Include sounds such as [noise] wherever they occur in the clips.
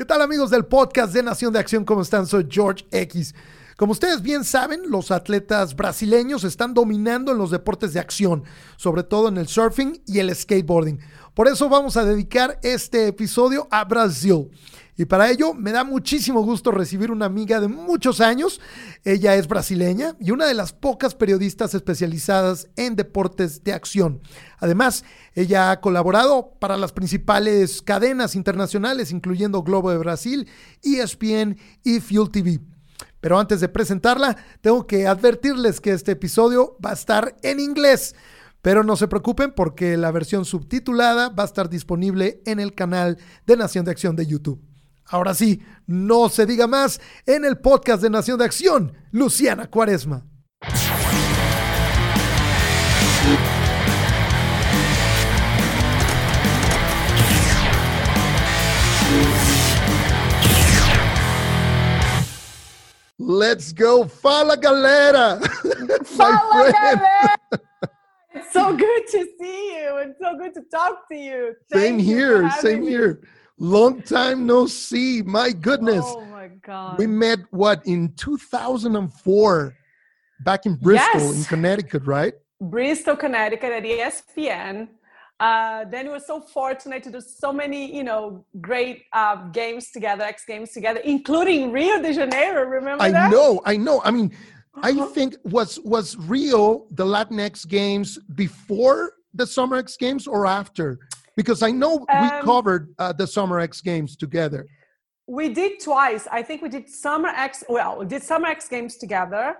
¿Qué tal amigos del podcast de Nación de Acción? ¿Cómo están? Soy George X. Como ustedes bien saben, los atletas brasileños están dominando en los deportes de acción, sobre todo en el surfing y el skateboarding. Por eso vamos a dedicar este episodio a Brasil. Y para ello me da muchísimo gusto recibir una amiga de muchos años. Ella es brasileña y una de las pocas periodistas especializadas en deportes de acción. Además, ella ha colaborado para las principales cadenas internacionales, incluyendo Globo de Brasil, ESPN y Fuel TV. Pero antes de presentarla, tengo que advertirles que este episodio va a estar en inglés. Pero no se preocupen porque la versión subtitulada va a estar disponible en el canal de Nación de Acción de YouTube. Ahora sí, no se diga más en el podcast de Nación de Acción, Luciana Cuaresma. Let's go, fala galera. [laughs] Fala galera. [laughs] It's so good to see you. It's so good to talk to you. Thank same you here, same me. here. Long time no see. My goodness. Oh my God. We met what in 2004 back in Bristol yes. in Connecticut, right? Bristol, Connecticut at ESPN. Uh, then we were so fortunate to do so many, you know, great uh, games together, X Games together, including Rio de Janeiro. Remember that? I that? know, I know. I mean, I uh-huh. think was was Rio the Latin X Games before the Summer X Games or after? Because I know um, we covered uh, the Summer X Games together. We did twice. I think we did Summer X. Well, we did Summer X Games together,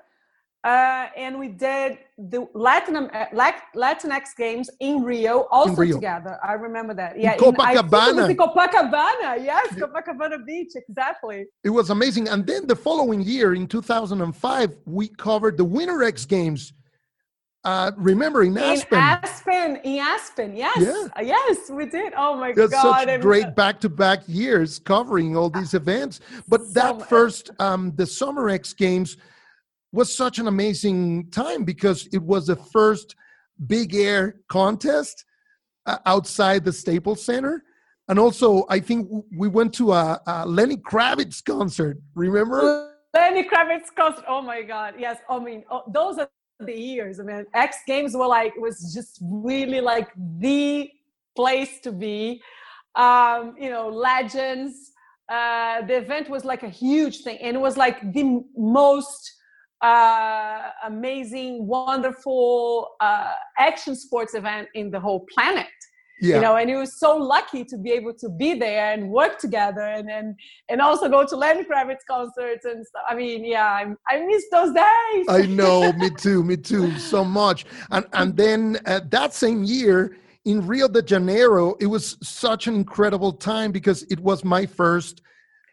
uh, and we did the Latin uh, Latin X Games in Rio also in Rio. together. I remember that. Yeah, in Copacabana. In, Copacabana. Yes, Copacabana Beach. Exactly. It was amazing. And then the following year, in 2005, we covered the Winter X Games uh, remember in Aspen. In Aspen, in Aspen, yes, yeah. Uh, yes, we did. Oh my That's god! Such great back-to-back years covering all these events. But so that first, um, the Summer X Games was such an amazing time because it was the first big air contest uh, outside the Staples Center. And also, I think we went to a, a Lenny Kravitz concert. Remember? Lenny Kravitz concert. Oh my God! Yes. I mean, oh, those are the years. I mean, X Games were like it was just really like the place to be. Um, you know, legends. Uh, the event was like a huge thing, and it was like the most uh, amazing, wonderful uh, action sports event in the whole planet yeah. you know and he was so lucky to be able to be there and work together and and, and also go to Lenny Kravitz concerts and stuff. I mean, yeah, I, I miss those days. I know, [laughs] me too, me too, so much. And and then uh, that same year in Rio de Janeiro, it was such an incredible time because it was my first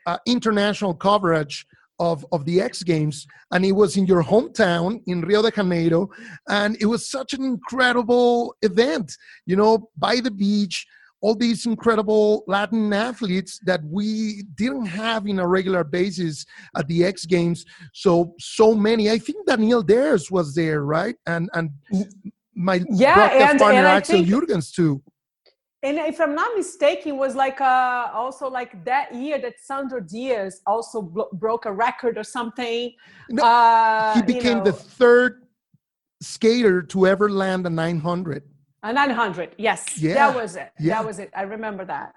uh, international coverage of, of the X Games, and it was in your hometown in Rio de Janeiro, and it was such an incredible event. You know, by the beach, all these incredible Latin athletes that we didn't have in a regular basis at the X Games. So so many. I think Daniel Dares was there, right? And and my yeah, and, partner and Axel think- Jurgens too and if I'm not mistaken, was like uh, also like that year that Sandro Dias also bro- broke a record or something. No, uh, he became you know, the third skater to ever land a 900. A 900, yes, yeah. that was it. Yeah. That was it. I remember that.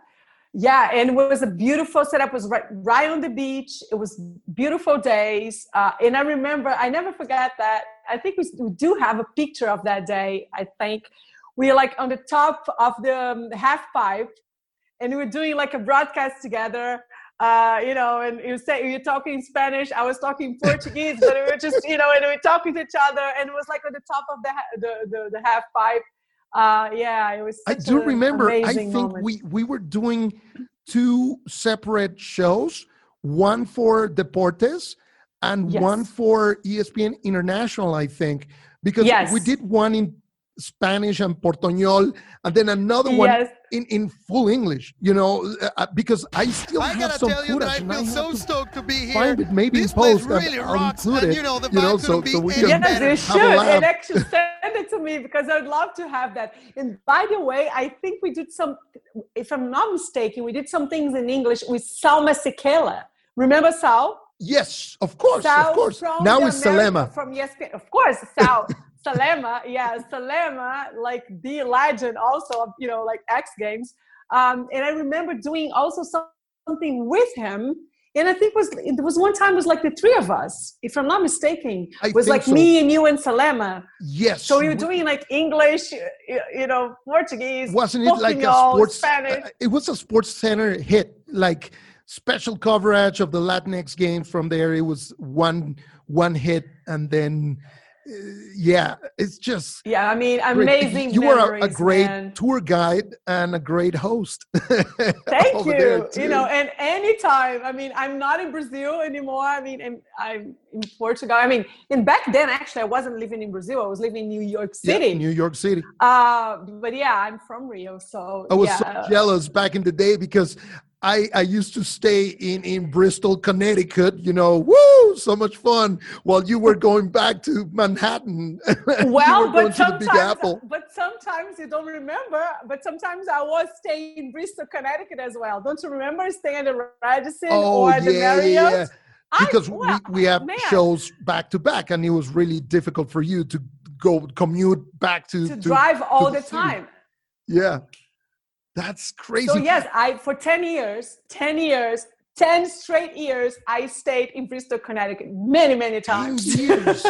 Yeah, and it was a beautiful setup. It was right, right on the beach. It was beautiful days, uh, and I remember. I never forget that. I think we do have a picture of that day. I think we are like on the top of the um, half pipe and we were doing like a broadcast together uh, you know, and you say you're talking Spanish, I was talking Portuguese, but we were just, you know, and we were talking to each other, and it was like on the top of the the the, the half pipe. Uh, yeah, it was. I do remember. I think moment. we we were doing two separate shows, one for Deportes and yes. one for ESPN International. I think because yes. we did one in Spanish and Portuñol, and then another one yes. in, in full English. You know, uh, because I still I have some footage. I feel so stoked to be here. Find it maybe this in post. Really I'll rocks, include it. you know, the you know so, so we can yes, you should. And actually send it to me because I'd love to have that. And by the way, I think we did some, if I'm not mistaken, we did some things in English with Salma Masekela. Remember Sal? Yes, of course, Sal of course. Now it's Selema. From yes, Of course, Sal. [laughs] Selema, yeah, Selema, like the legend also of, you know, like X Games. Um, and I remember doing also something with him and I think it was there was one time it was like the three of us, if I'm not mistaken. It was like so. me and you and Selema. Yes. So we were doing like English, you know, Portuguese. Wasn't it like a sports? Spanish. Uh, it was a sports center hit, like special coverage of the Latin X games from there. It was one one hit, and then yeah, it's just yeah. I mean, amazing. You are a, a great man. tour guide and a great host. [laughs] Thank you. You know, and anytime. I mean, I'm not in Brazil anymore. I mean, I'm, I'm in Portugal. I mean, and back then, actually, I wasn't living in Brazil. I was living in New York City. Yeah, New York City. Uh, but yeah, I'm from Rio, so I was yeah. so jealous back in the day because I, I used to stay in, in Bristol, Connecticut, you know, woo, so much fun while you were going back to Manhattan. [laughs] Well, but sometimes, but sometimes you don't remember, but sometimes I was staying in Bristol, Connecticut as well. Don't you remember staying at the Radisson oh, or the yeah, Marriott? Yeah. Because I, well, we, we have man. shows back to back and it was really difficult for you to go commute back to, to, to drive all to the, the time. Yeah. That's crazy. So yes, I for 10 years, 10 years, 10 straight years, I stayed in Bristol, Connecticut many, many times. [laughs] 10 years.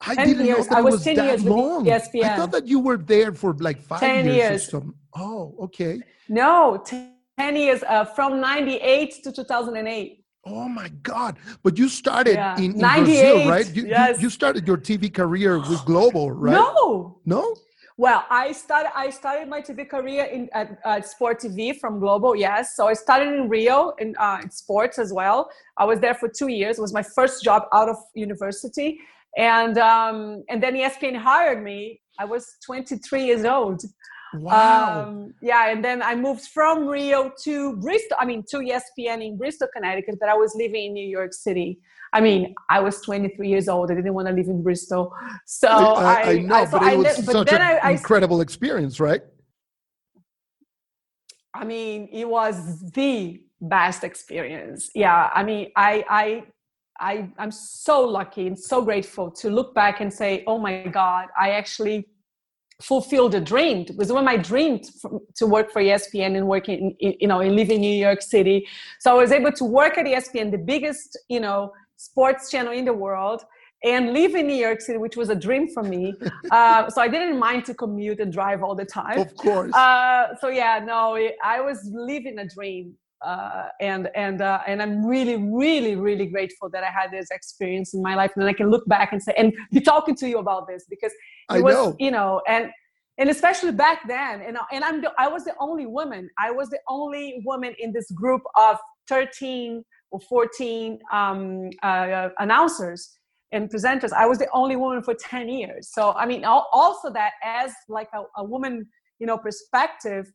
I didn't years. know that I was, was 10 that years long. ESPN. I thought that you were there for like five 10 years. years. Or something. Oh, okay. No, 10 years uh, from 98 to 2008. Oh my God! But you started yeah. in, in Brazil, right? You, yes. you, you started your TV career with Globo, right? No, no. Well, I started I started my TV career in at, at Sport TV from Globo. Yes, so I started in Rio in, uh, in sports as well. I was there for two years. It was my first job out of university, and um, and then ESPN hired me. I was 23 years old. Wow. Um, yeah, and then I moved from Rio to Bristol. I mean, to ESPN in Bristol, Connecticut, but I was living in New York City. I mean, I was 23 years old. I didn't want to live in Bristol. So I, I, I know, I, so but it was such an incredible experience, right? I mean, it was the best experience. Yeah. I mean, I, I, I, I'm so lucky and so grateful to look back and say, oh my God, I actually fulfilled a dream. It was when I dreamed to work for ESPN and working, in, you know, and live in New York City. So I was able to work at ESPN, the biggest, you know, sports channel in the world and live in New York City, which was a dream for me. Uh, so I didn't mind to commute and drive all the time. Of course. Uh, so yeah, no, I was living a dream, uh, and and uh, and I'm really, really, really grateful that I had this experience in my life, and I can look back and say and be talking to you about this because it I was, know. you know, and and especially back then, and and I'm the, I was the only woman. I was the only woman in this group of 13 or 14 um, uh, announcers and presenters. I was the only woman for 10 years. So, I mean, also that as like a, a woman, you know, perspective,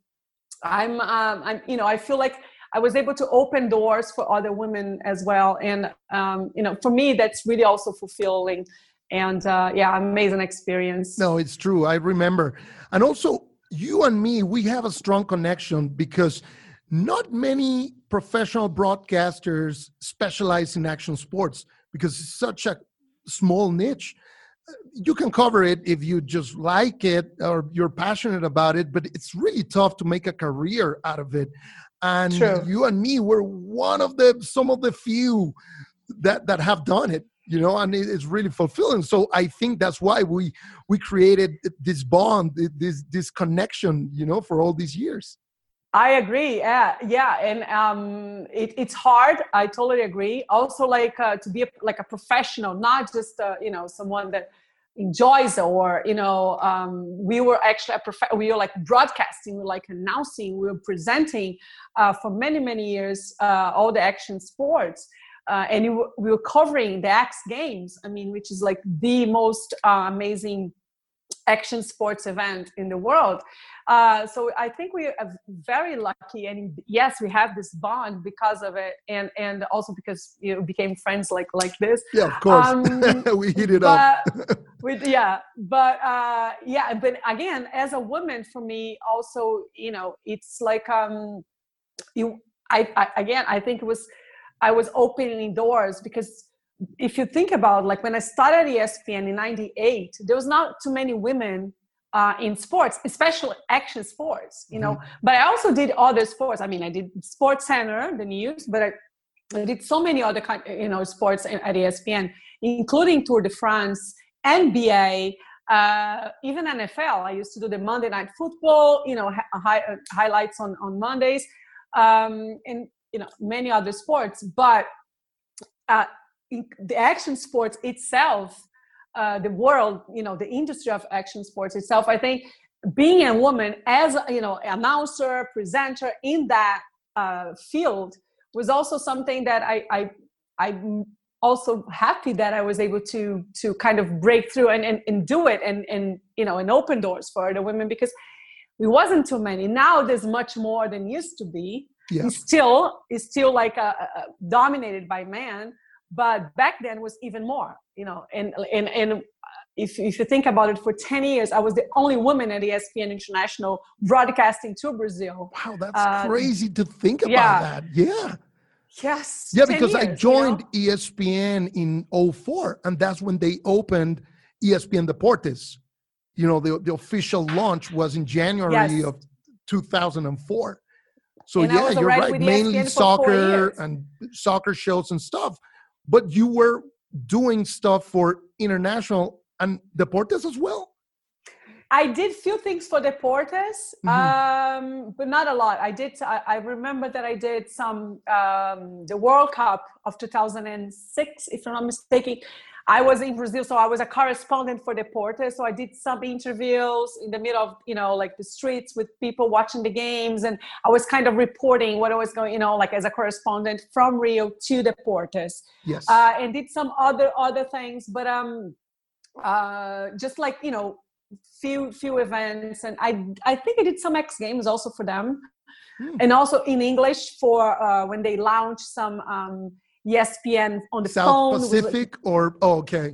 I'm, um, I'm, you know, I feel like I was able to open doors for other women as well. And, um, you know, for me, that's really also fulfilling. And uh, yeah, amazing experience. No, it's true. I remember. And also, you and me, we have a strong connection because not many professional broadcasters specialize in action sports because it's such a small niche. You can cover it if you just like it or you're passionate about it, but it's really tough to make a career out of it. And True. you and me were one of the some of the few that that have done it you know and it's really fulfilling so i think that's why we we created this bond this this connection you know for all these years I agree. Yeah, yeah, and um, it, it's hard. I totally agree. Also, like uh, to be a, like a professional, not just uh, you know someone that enjoys or you know um, we were actually a prof- we were like broadcasting, we were like announcing, we were presenting uh, for many many years uh, all the action sports. Uh, and we were covering the X Games, I mean, which is like the most uh, amazing action sports event in the world. Uh, so I think we are very lucky, and yes, we have this bond because of it, and and also because you know became friends like like this. Yeah, of course, um, [laughs] we hit it up. [laughs] with yeah, but uh, yeah, but again, as a woman, for me, also, you know, it's like um, you. I, I again, I think it was I was opening doors because if you think about like when I started ESPN in '98, there was not too many women uh, in sports, especially action sports, you know. Mm-hmm. But I also did other sports. I mean, I did Sports Center, the news, but I, I did so many other kind, you know, sports at ESPN, including Tour de France, NBA, uh, even NFL. I used to do the Monday Night Football, you know, hi- uh, highlights on on Mondays, um, and you know many other sports. But uh, the action sports itself uh, the world, you know, the industry of action sports itself. I think being a woman as you know announcer, presenter in that uh, field was also something that I, I I'm also happy that I was able to to kind of break through and, and, and do it and and you know and open doors for the women because it wasn't too many. Now there's much more than used to be. Yeah. It's still it's still like a, a, dominated by men but back then was even more you know and and and if, if you think about it for 10 years i was the only woman at espn international broadcasting to brazil. Wow that's uh, crazy to think about yeah. that. Yeah. Yes yeah because years, i joined you know? espn in 04 and that's when they opened espn deportes. You know the, the official launch was in january yes. of 2004 so and yeah you're right mainly soccer and soccer shows and stuff but you were doing stuff for international and Deportes as well. I did few things for Deportes, mm-hmm. um, but not a lot. I did. I, I remember that I did some um, the World Cup of 2006, if I'm not mistaken. I was in Brazil, so I was a correspondent for Deportes. So I did some interviews in the middle of, you know, like the streets with people watching the games. And I was kind of reporting what I was going, you know, like as a correspondent from Rio to Deportes. Yes. Uh, and did some other, other things, but um, uh, just like, you know, few, few events. And I, I think I did some X games also for them. Hmm. And also in English for uh, when they launched some um, ESPN on the South phone. Pacific or oh, okay.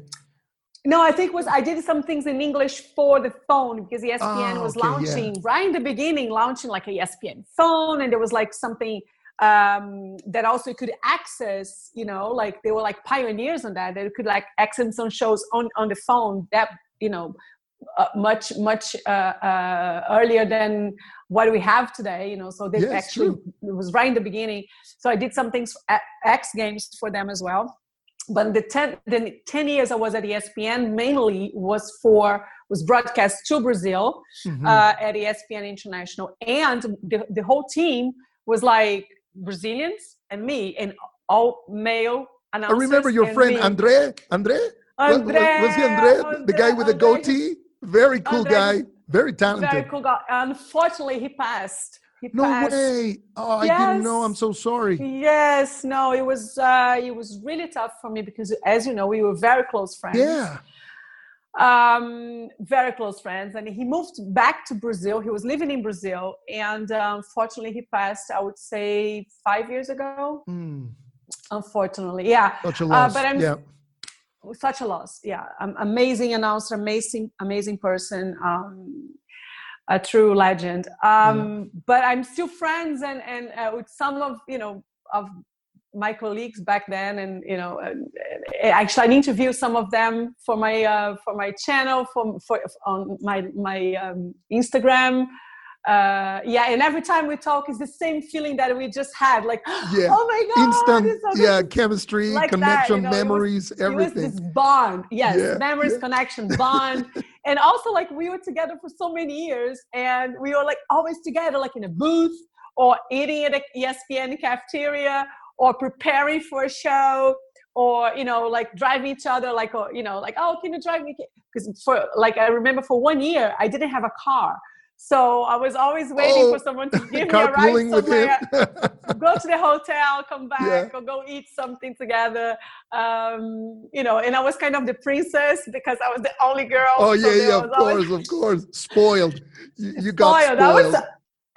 No, I think was I did some things in English for the phone because ESPN oh, ah, was okay, launching yeah. right in the beginning, launching like a ESPN phone, and there was like something um, that also could access. You know, like they were like pioneers on that. They could like access some shows on on the phone that you know uh, much much uh, uh, earlier than what we have today you know so they yes, actually true. it was right in the beginning so i did some things x games for them as well but the 10 the 10 years i was at espn mainly was for was broadcast to brazil mm-hmm. uh, at espn international and the, the whole team was like brazilians and me and all male announcers i remember your friend me. andre andre Andre, was, was he Andre, Andre the guy with the goatee? Very cool Andre, guy. Very talented. Very cool guy. Unfortunately, he passed. He no passed. way! Oh, yes. I didn't know. I'm so sorry. Yes, no, it was uh, it was really tough for me because, as you know, we were very close friends. Yeah. Um, very close friends, and he moved back to Brazil. He was living in Brazil, and uh, unfortunately, he passed. I would say five years ago. Mm. Unfortunately, yeah. Such a loss. Uh, but I'm, yeah such a loss. Yeah, um, amazing announcer, amazing, amazing person, um, a true legend. Um, yeah. But I'm still friends and and uh, with some of you know of my colleagues back then, and you know, uh, actually I interview some of them for my uh, for my channel, for for on my my um, Instagram uh, yeah, and every time we talk, it's the same feeling that we just had. Like, [gasps] yeah. oh my god, instant, so yeah, chemistry, like connection, that, you know, memories, was, everything. It was this bond, yes, yeah. memories, yeah. connection, [laughs] bond, and also like we were together for so many years, and we were like always together, like in a booth or eating at a ESPN cafeteria or preparing for a show or you know like driving each other like or you know like oh can you drive me because for like i remember for one year i didn't have a car So I was always waiting Oh, for someone to [laughs] give me a ride somewhere. go to the hotel, come [laughs] back, Yeah. or go eat something together. Um, you know, and I was kind of the princess because I was the only girl. oh so yeah, there yeah, of was always- course, of course. Spoiled. You, you got spoiled. spoiled. I was.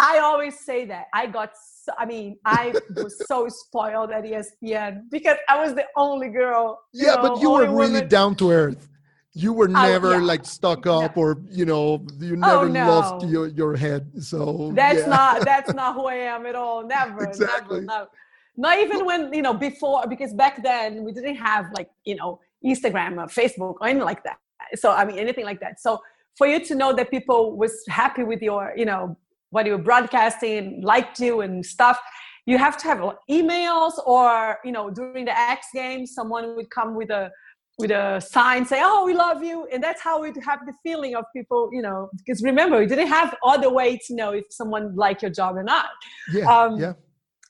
I always say that I got. So, I mean, I was so spoiled at ESPN because I was the only girl. yeah, know, but you were really woman. down to earth. You were I- never yeah. like stuck up or you know you Oh, never lost your, your head. So That's yeah. not that's [laughs] not who I am at all. Never, Exactly. never, no. Not even when you know before because back then we didn't have like you know Instagram or Facebook or anything like that. So I mean anything like that. So for you to know that people was happy with your you know what you were broadcasting, liked you and stuff, you have to have emails or you know during the X Games someone would come with a with a sign say oh we love you and that's how we'd have the feeling of people you know because remember we didn't have other way to know if someone liked your job or not Yeah, um, yeah.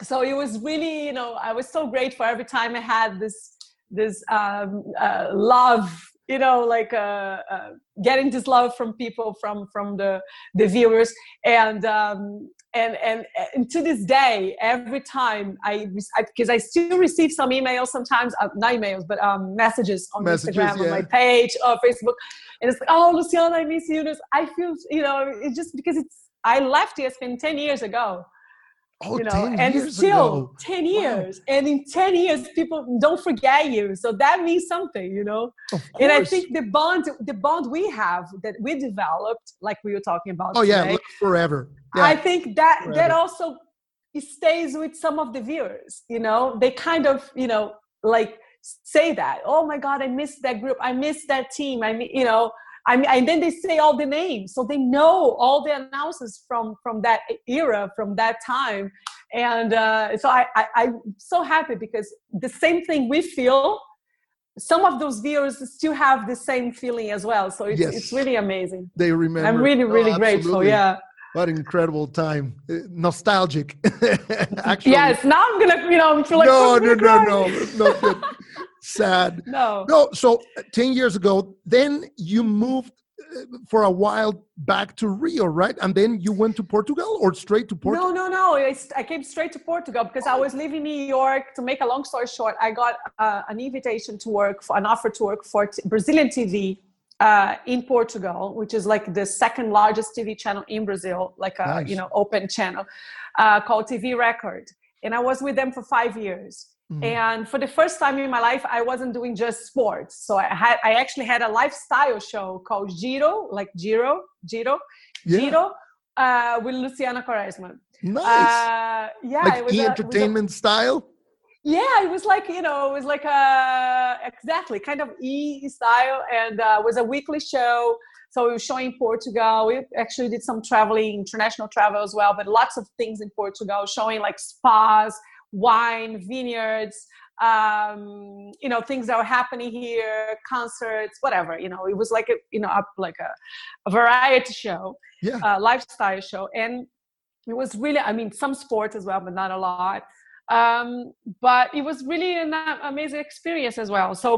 so it was really you know i was so grateful for every time i had this this um, uh, love you know like uh, uh, getting this love from people from from the the viewers. And um and and, and to this day every time i because I, still receive some emails sometimes uh, not emails but um messages on Messages, instagram on my page or facebook. And it's like oh luciana i miss you. I feel you know it's just because it's i left espn 10 years ago Oh, you know 10 and years still ago. 10 years and in 10 years people don't forget you. So that means something you know? And i think the bond the bond we have that we developed like we were talking about Oh yeah, today, like forever. i think that that also stays with some of the viewers you know? They kind of you know like say that oh my god i missed that group. I missed that team. I mean you know I mean, and then they say all the names, so they know all the announcers from from that era, from that time, and uh, so I, I I'm so happy because the same thing we feel, some of those viewers still have the same feeling as well. So it's Yes. it's really amazing. they remember. I'm really Oh, really grateful. absolutely. Yeah. What incredible time. Uh, nostalgic. [laughs] Actually. Yes. Now I'm gonna you know feel like no, I'm no, gonna no, no. [laughs] Sad. [laughs] No. No, so uh, 10 years ago, then you moved uh, for a while back to Rio, right? And then you went to Portugal or straight to Portugal? No, no, no. I, I came straight to Portugal because I was leaving New York. To make a long story short, I got uh, an invitation to work, for, an offer to work for Brazilian TV uh, in Portugal, which is like the second largest TV channel in Brazil, like a Nice. you know open channel uh, called TV Record. And I was with them for five years. Mhm. And for the first time in my life, I wasn't doing just sports. So I had, I actually had a lifestyle show called Giro, like Giro, Giro, Yeah. Giro, uh, with Luciana Quaresma. Nice. Uh, yeah, like it was a- it was a- entertainment style? yeah, it was like you know, it was like a exactly kind of e style, and uh, it was a weekly show. So we were showing Portugal. We actually did some traveling, international travel as well, but lots of things in Portugal, showing like spas, wine, vineyards, um, you know, things that were happening here, concerts, whatever. You know, it was like a you know, up like a, a variety show Yeah. uh, lifestyle show. And it was really i mean some sports as well but not a lot. Um, but it was really an amazing experience as well. So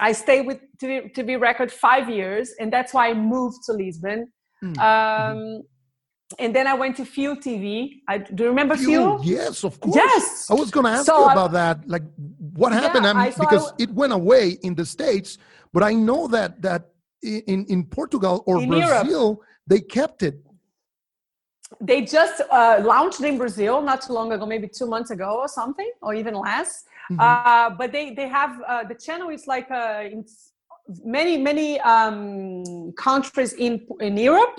i stayed with TV, TV record five years and that's why i moved to lisbon. Mm, um, and then i went to fuel tv I, do you remember fuel, Fuel, Yes, of course. yes I was going to ask So you I- about that. Like, what happened? Yeah, I mean, I because it went away in the states, but I know that that in in Portugal or In Europe. Brazil they kept it. they just uh, launched in brazil not too long ago maybe two months ago or something or even less Mhm. uh, but they they have uh, the channel is like uh, in many many um, countries in in Europe.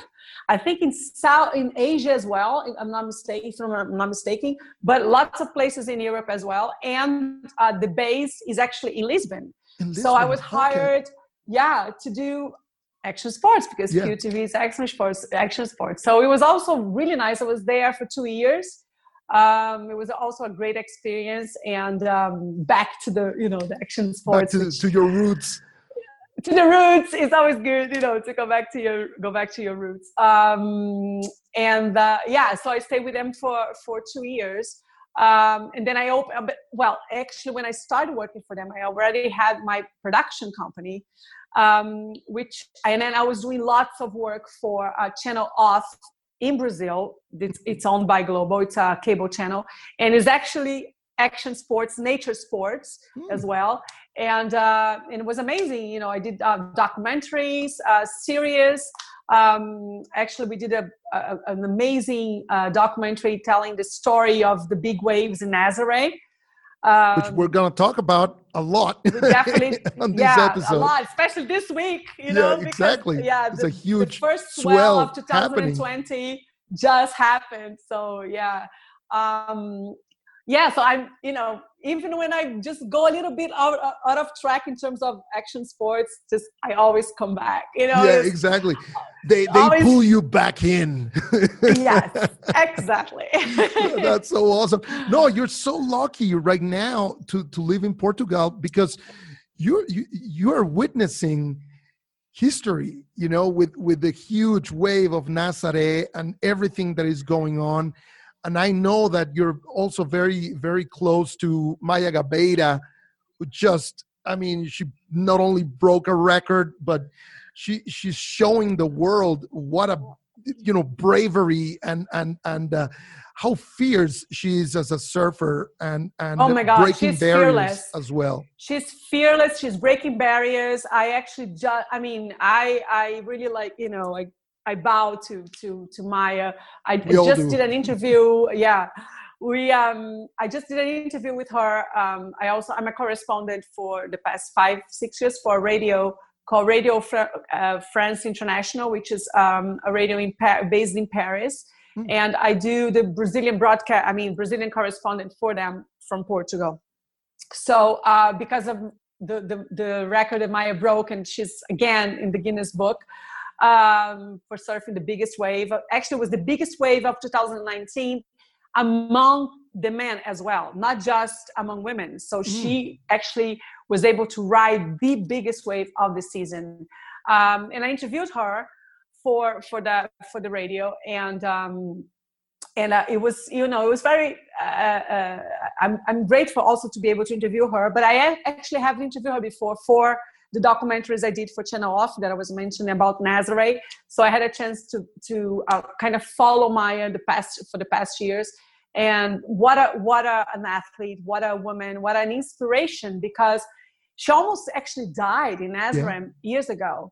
I think in South in Asia as well. if I'm not mistaken. If I'm not mistaken, but lots of places in Europe as well. And uh, the base is actually in Lisbon. In So I Lisbon. was Okay. hired, yeah, to do action sports because Yeah. Fuel TV is action sports. Action sports. So it was also really nice. I was there for two years. Um, it was also a great experience, and um, back to the you know the action Back sports, to, which- to your roots. To the roots. It's always good, you know, to go back to your go back to your roots. Um, and uh, yeah, so I stayed with them for for two years. Um, and then I opened, well, actually, when I started working for them, I already had my production company, um, which, and then I was doing lots of work for a Channel Off in Brazil. It's, it's owned by Globo, it's a cable channel, and it's actually action sports, nature sports mm. as well. And, uh, and it was amazing. You know, I did uh, documentaries, uh, series, um, actually, we did a, a an amazing uh, documentary telling the story of the big waves in Nazaré. Um, Which we're going to talk about a lot. definitely, [laughs] on this yeah, episode. a lot, especially this week. You know, yeah, because, exactly. Yeah, it's the, a huge the first swell of 2020 happening. just happened. So yeah, um, yeah. So I'm, you know, even when I just go a little bit out, uh, out of track in terms of action sports, just I always come back. You know. Yeah, exactly. They they always, pull you back in. yes, [laughs] exactly. That's so awesome. No, you're so lucky right now to to live in Portugal because you're you you are witnessing history. You know, with with the huge wave of Nazaré and everything that is going on and I know that you're also very, very close to Maya Gabeira, who just, I mean, she not only broke a record, but she she's showing the world what a you know bravery and and and uh, how fierce she is as a surfer and and oh my God, breaking she's barriers fearless. as well. She's fearless. She's breaking barriers. I actually just, I mean, I I really like you know like I bow to to to Maya. I we just did an interview. Yeah, we um I just did an interview with her. Um, I also I'm a correspondent for the past five six years for a radio called Radio uh, France International, which is um, a radio in pa- based in Paris. Mm. And I do the Brazilian broadcast. I mean Brazilian correspondent for them from Portugal. So uh, because of the, the the record that Maya broke, and she's again in the Guinness Book um, for surfing the biggest wave. Actually, it was the biggest wave of 2019 among the men as well, not just among women. So mm. she actually was able to ride the biggest wave of the season. Um, and I interviewed her for for the for the radio, and um, and uh, it was you know it was very. Uh, uh, I'm I'm grateful also to be able to interview her, but I actually have interviewed her before for the documentaries I did for Channel Off that I was mentioning about Nazaré. So I had a chance to to uh, kind of follow Maya the past for the past years. And what a what a, an athlete, what a woman, what an inspiration because she almost actually died in Nazaré yeah. years ago.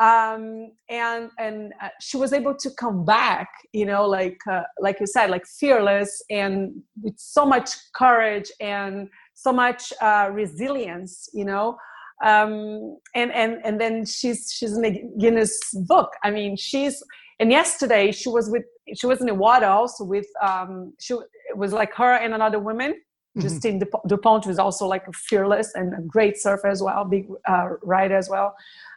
Um, and and uh, she was able to come back, you know, like uh, like you said, like fearless and with so much courage and so much uh, resilience, you know um, and and and then she's she's in the Guinness book. I mean, she's and yesterday she was with she was in the water also with um, she it was like her and another woman. Mm-hmm. Justine Dupont was also like a fearless and a great surfer as well, big uh, rider as well.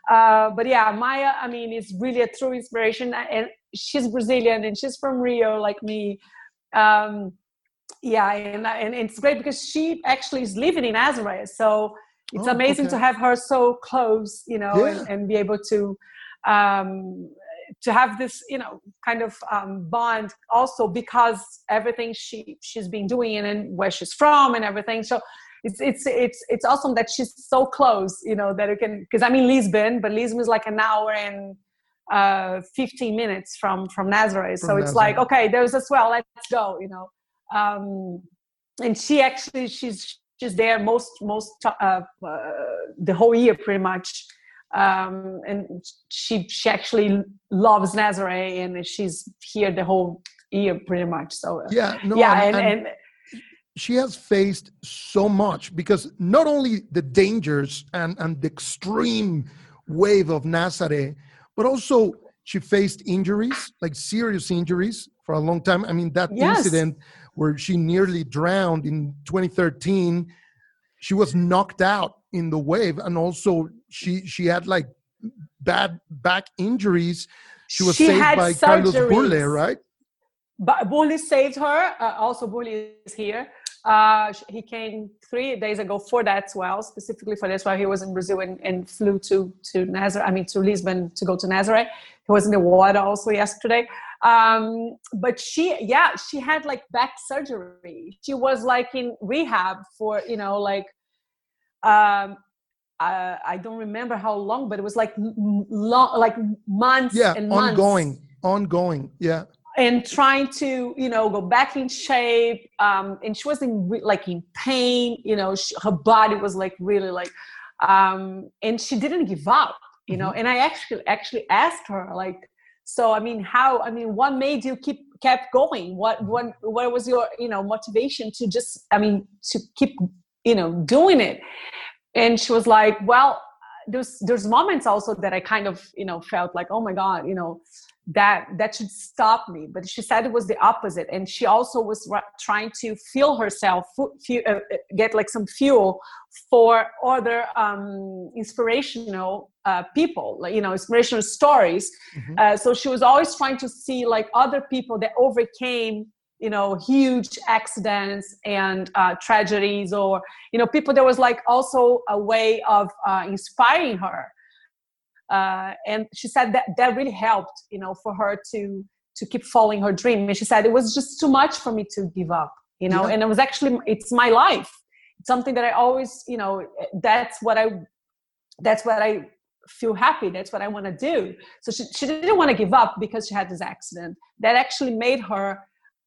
Uh, but yeah, Maya, I mean, is really a true inspiration, and she's Brazilian and she's from Rio, like me. Um, yeah, and, and it's great because she actually is living in Nazaré, so it's oh, amazing okay. to have her so close you know yeah. and, and, be able to um, to have this you know kind of um, bond also because everything she she's been doing and, and where she's from and everything so it's it's it's it's awesome that she's so close you know that it can because i'm in lisbon but lisbon is like an hour and uh 15 minutes from from nazareth from so it's like okay there's a swell let's go you know um and she actually she's she's there most most uh, uh, the whole year pretty much um, and she she actually loves Nazaré and she's here the whole year pretty much so uh, yeah no, yeah and, and, and she has faced so much because not only the dangers and, and the extreme wave of Nazaré, but also she faced injuries, like serious injuries for a long time. I mean, that yes. incident where she nearly drowned in 2013 she was knocked out in the wave and also she she had like bad back injuries she was she saved by carlos Burle, right but Burle saved her. Uh, also, Burle is here. Uh, he came three days ago for that as well, specifically for this while he was in Brazil and, and flew to to Nazareth. I mean, to Lisbon to go to Nazareth. He was in the water also yesterday. Um, but she, yeah, she had like back surgery. She was like in rehab for you know like um, uh, I don't remember how long, but it was like long, like months yeah, and months. ongoing, ongoing, yeah. And trying to, you know, go back in shape. Um, and she wasn't re- like in pain. You know, she, her body was like really like, um, and she didn't give up. You know, mm-hmm. and I actually actually asked her like, so I mean, how? I mean, what made you keep kept going? What mm-hmm. what what was your you know motivation to just? I mean, to keep you know doing it? and she was like well there's there's moments also that i kind of you know felt like oh my god you know that that should stop me. But she said it was the opposite. And she also was trying to feel herself uh, uh, get like some fuel for other um, inspirational uh, people like you know inspirational stories. Mm-hmm. uh, so she was always trying to see like other people that overcame you know huge accidents and uh, tragedies or you know people there was like also a way of uh, inspiring her uh, and she said that that really helped you know for her to to keep following her dream. And she said it was just too much for me to give up you know yeah. and it was actually it's my life. It's something that i always you know that's what i that's what i feel happy that's what i want to do. So she, she didn't want to give up because she had this accident. That actually made her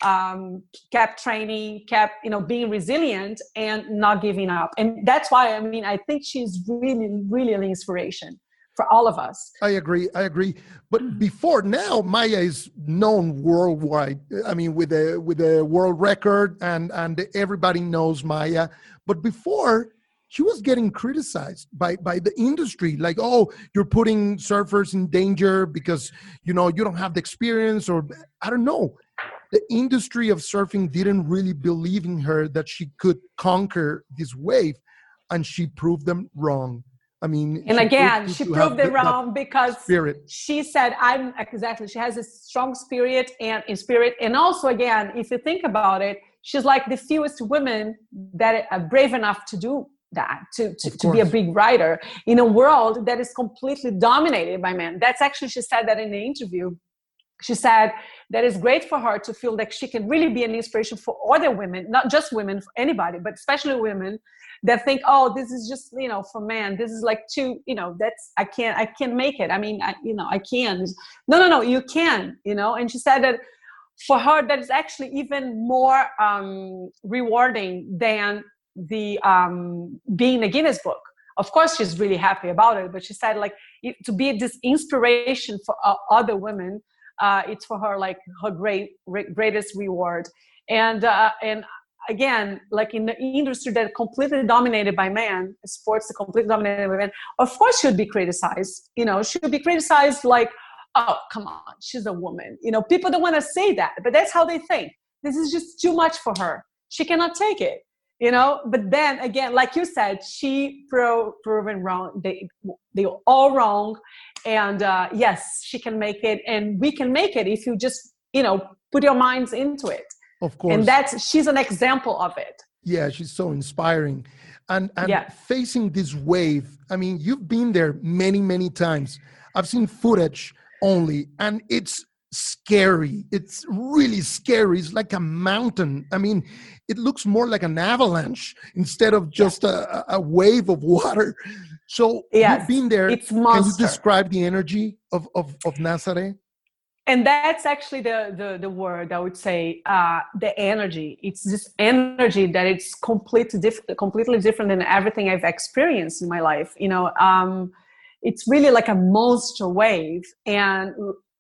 um, kept training, kept you know being resilient and not giving up. And that's why I mean I think she's really really an inspiration for all of us. I agree. I agree. But before now, Maya is known worldwide. I mean, with a with a world record, and and everybody knows Maya. But before, she was getting criticized by by the industry, like, oh, you're putting surfers in danger because you know you don't have the experience, or I don't know the industry of surfing didn't really believe in her that she could conquer this wave, and she proved them wrong. I mean, and she again, she proved it wrong because spirit. she said, "I'm exactly." She has a strong spirit and in spirit, and also again, if you think about it, she's like the fewest women that are brave enough to do that to, to, to, be a big writer in a world that is completely dominated by men that's actually she said that in the interview she said that is great for her to feel like she can really be an inspiration for other women not just women for anybody but especially women that think oh this is just you know for men this is like too you know that's i can't i can't make it. I mean I, you know i can no no no you can you know? And she said that for her that is actually even more um, rewarding than the um, being a guinness book. Of course she's really happy about it but she said like to be this inspiration for uh, other women uh, it's for her like her great greatest reward. And uh, and again like in the industry that completely dominated by men sports completely dominated by men of course should be criticized you know should be criticized like oh come on she's a woman. You know people don't want to say that but that's how they think. This is just too much for her. She cannot take it you know? But then again like you said she pro- proven wrong they they all wrong and uh, yes she can make it and we can make it if you just you know put your minds into it of course and that's she's an example of it yeah she's so inspiring and and yeah. facing this wave i mean you've been there many many times i've seen footage only and it's scary it's really scary it's like a mountain i mean it looks more like an avalanche instead of just yeah. a, a wave of [laughs] water so yes, you've been there. It's monster. Can you describe the energy of, of, of Nazaré? And that's actually the, the, the word I would say, uh, the energy. It's this energy that it's completely, completely different than everything I've experienced in my life. You know, um, it's really like a monster wave. And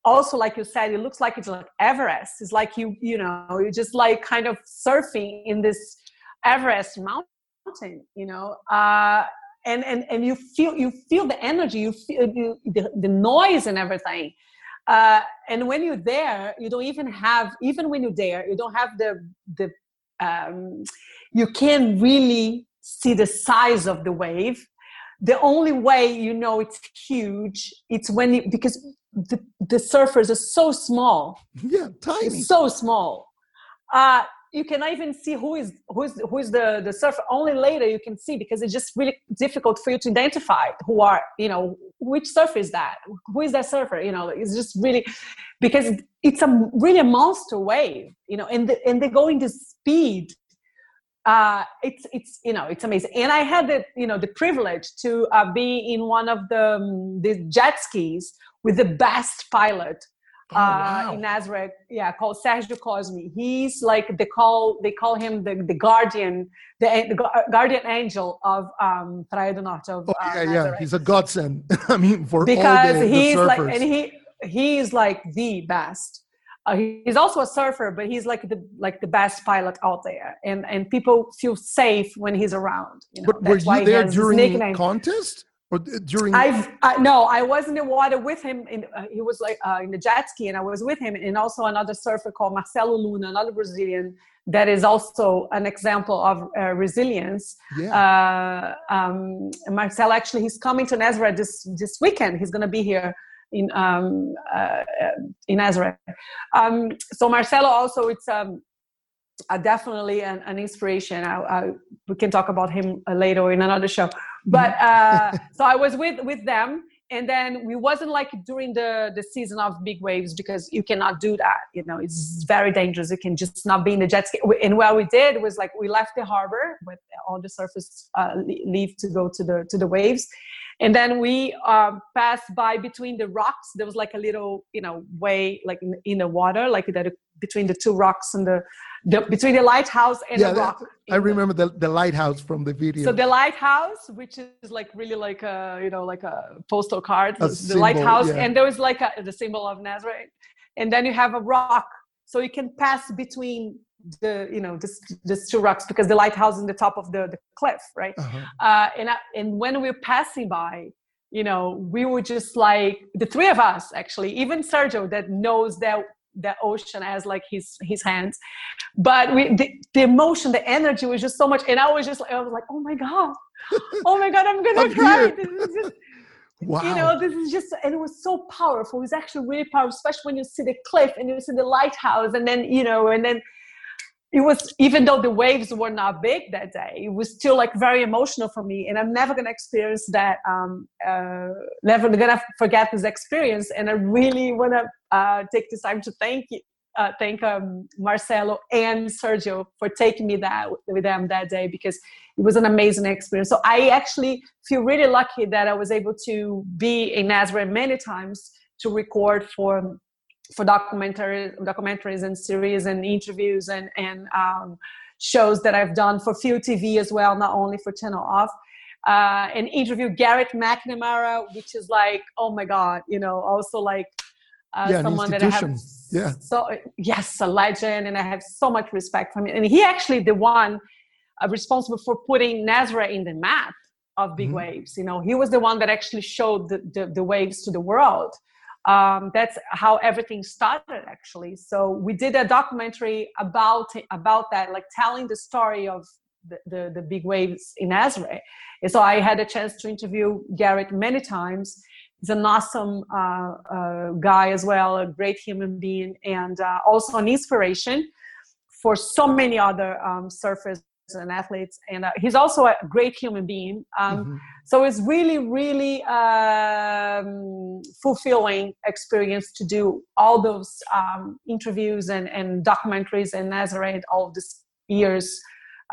also, like you said, it looks like it's like Everest. It's like you, you know, you're just like kind of surfing in this Everest mountain, you know. Uh, and and and you feel you feel the energy you feel you, the, the noise and everything uh, and when you're there you don't even have even when you're there you don't have the the um, you can't really see the size of the wave. The only way you know it's huge it's when it, because the, the surfers are so small. Yeah tiny. So small. Uh, you cannot even see who is who is who is the the surfer. Only later you can see because it's just really difficult for you to identify who are you know which surfer is that? Who is that surfer? You know it's just really because it's a really a monster wave you know and the, and they go into speed. Uh, it's it's you know it's amazing. And i had the you know the privilege to uh, be in one of the um, the jet skis with the best pilot oh, uh, wow. in Nazareth, yeah, called Sergio Cosme. He's like they call they call him the, the guardian, the, the guardian angel of um, Praia do Norte. Of, oh, uh, yeah, yeah, he's a godsend. [laughs] I mean, for because the, he's the like and he he's like the best. Uh, he's also a surfer, but he's like the like the best pilot out there, and and people feel safe when he's around. You know? But were you there during the contest? Or during i've I, no i was in the water with him in, uh, he was like uh, in the jet ski and i was with him and also another surfer called marcelo luna another brazilian that is also an example of uh, resilience yeah. Uh, um, marcelo actually he's coming to nazareth this this weekend he's going to be here in um, uh, in nazareth um, so marcelo also it's um, uh, definitely an, an inspiration. I, I, we can talk about him later in another show. But uh, [laughs] so I was with with them, and then we wasn't like during the the season of big waves because you cannot do that. You know, it's very dangerous. You can just not be in the jet ski. And what we did was like we left the harbor, with all the surface uh, leave to go to the to the waves, and then we um, passed by between the rocks there was like a little you know way like in, in the water like that between the two rocks and the, the between the lighthouse and yeah, the rock i remember the, the lighthouse from the video so the lighthouse which is like really like a you know like a postal card a the symbol, lighthouse yeah. and there was like a, the symbol of nazareth and then you have a rock so you can pass between the you know this this two rocks because the lighthouse is in the top of the, the cliff right uh-huh. uh, and I, and when we were passing by you know we were just like the three of us actually even sergio that knows that that ocean as like his his hands but we the, the emotion the energy was just so much and i was just like i was like oh my god [laughs] oh my god i'm gonna I'm cry just, Wow. You know, this is just, and it was so powerful. It was actually really powerful, especially when you see the cliff and you see the lighthouse, and then, you know, and then it was even though the waves were not big that day it was still like very emotional for me and i'm never going to experience that um uh, never going to forget this experience and i really want to uh, take this time to thank you uh, thank um, Marcelo and Sergio for taking me that with them that day because it was an amazing experience. So I actually feel really lucky that I was able to be in Nazareth many times to record for for documentary documentaries and series and interviews and and um, shows that I've done for Fuel TV as well, not only for Channel Off. Uh, and interview Garrett McNamara, which is like, oh my God, you know, also like uh, yeah, someone that I have. Yeah. So yes, a legend, and I have so much respect for him. And he actually the one uh, responsible for putting Nazaré in the map of big mm-hmm. waves. You know, he was the one that actually showed the, the, the waves to the world um, that's how everything started actually so we did a documentary about about that like telling the story of the, the, the big waves in Nazareth. And so I had a chance to interview Garrett many times. He's an awesome uh, uh, guy as well, a great human being, and uh, also an inspiration for so many other um, surfers and athletes and uh, he's also a great human being. Um, mm-hmm. so it's really really um, fulfilling experience to do all those um, interviews and, and documentaries in nazareth all these years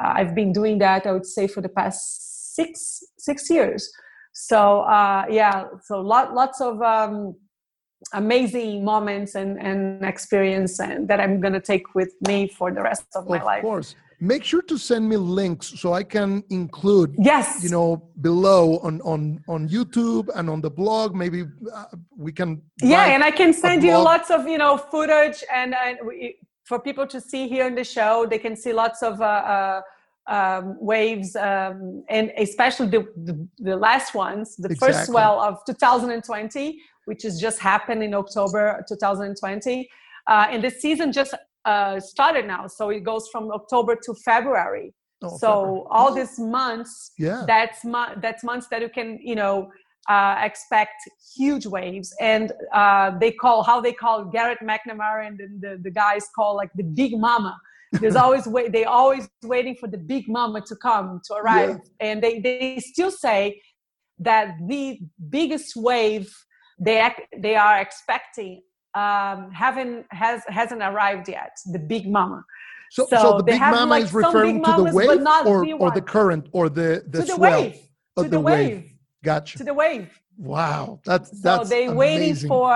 uh, i've been doing that i would say for the past six six years. So uh, yeah so lot, lots of um, amazing moments and, and experience and that i'm going to take with me for the rest of my of life. of course make sure to send me links so I can include, yes, you know, below on on on YouTube and on the blog. Maybe uh, we can. Yeah, and I can send you lots of you know footage and, and we, for people to see here in the show. They can see lots of. Uh, uh, um, waves um, and especially the, the, the last ones the exactly. first swell of 2020 which has just happened in october 2020 uh, and the season just uh, started now. So it goes from October to February. Oh, so February. all these months Yeah. that's mo- that's months that you can you know uh, expect huge waves and uh, they call how they call garrett mcnamara and then the, the guys call like the big mama there's [laughs] always wait they always waiting for the big mama to come to arrive and they, they still say that the biggest wave they they are expecting um, haven't has hasn't arrived yet the big mama So, so, So the big mama like, is referring to the wave not or, the or the current or the, the to the swell wave of to the, the wave. wave Gotcha. to the wave wow. That's, that's. so they waiting for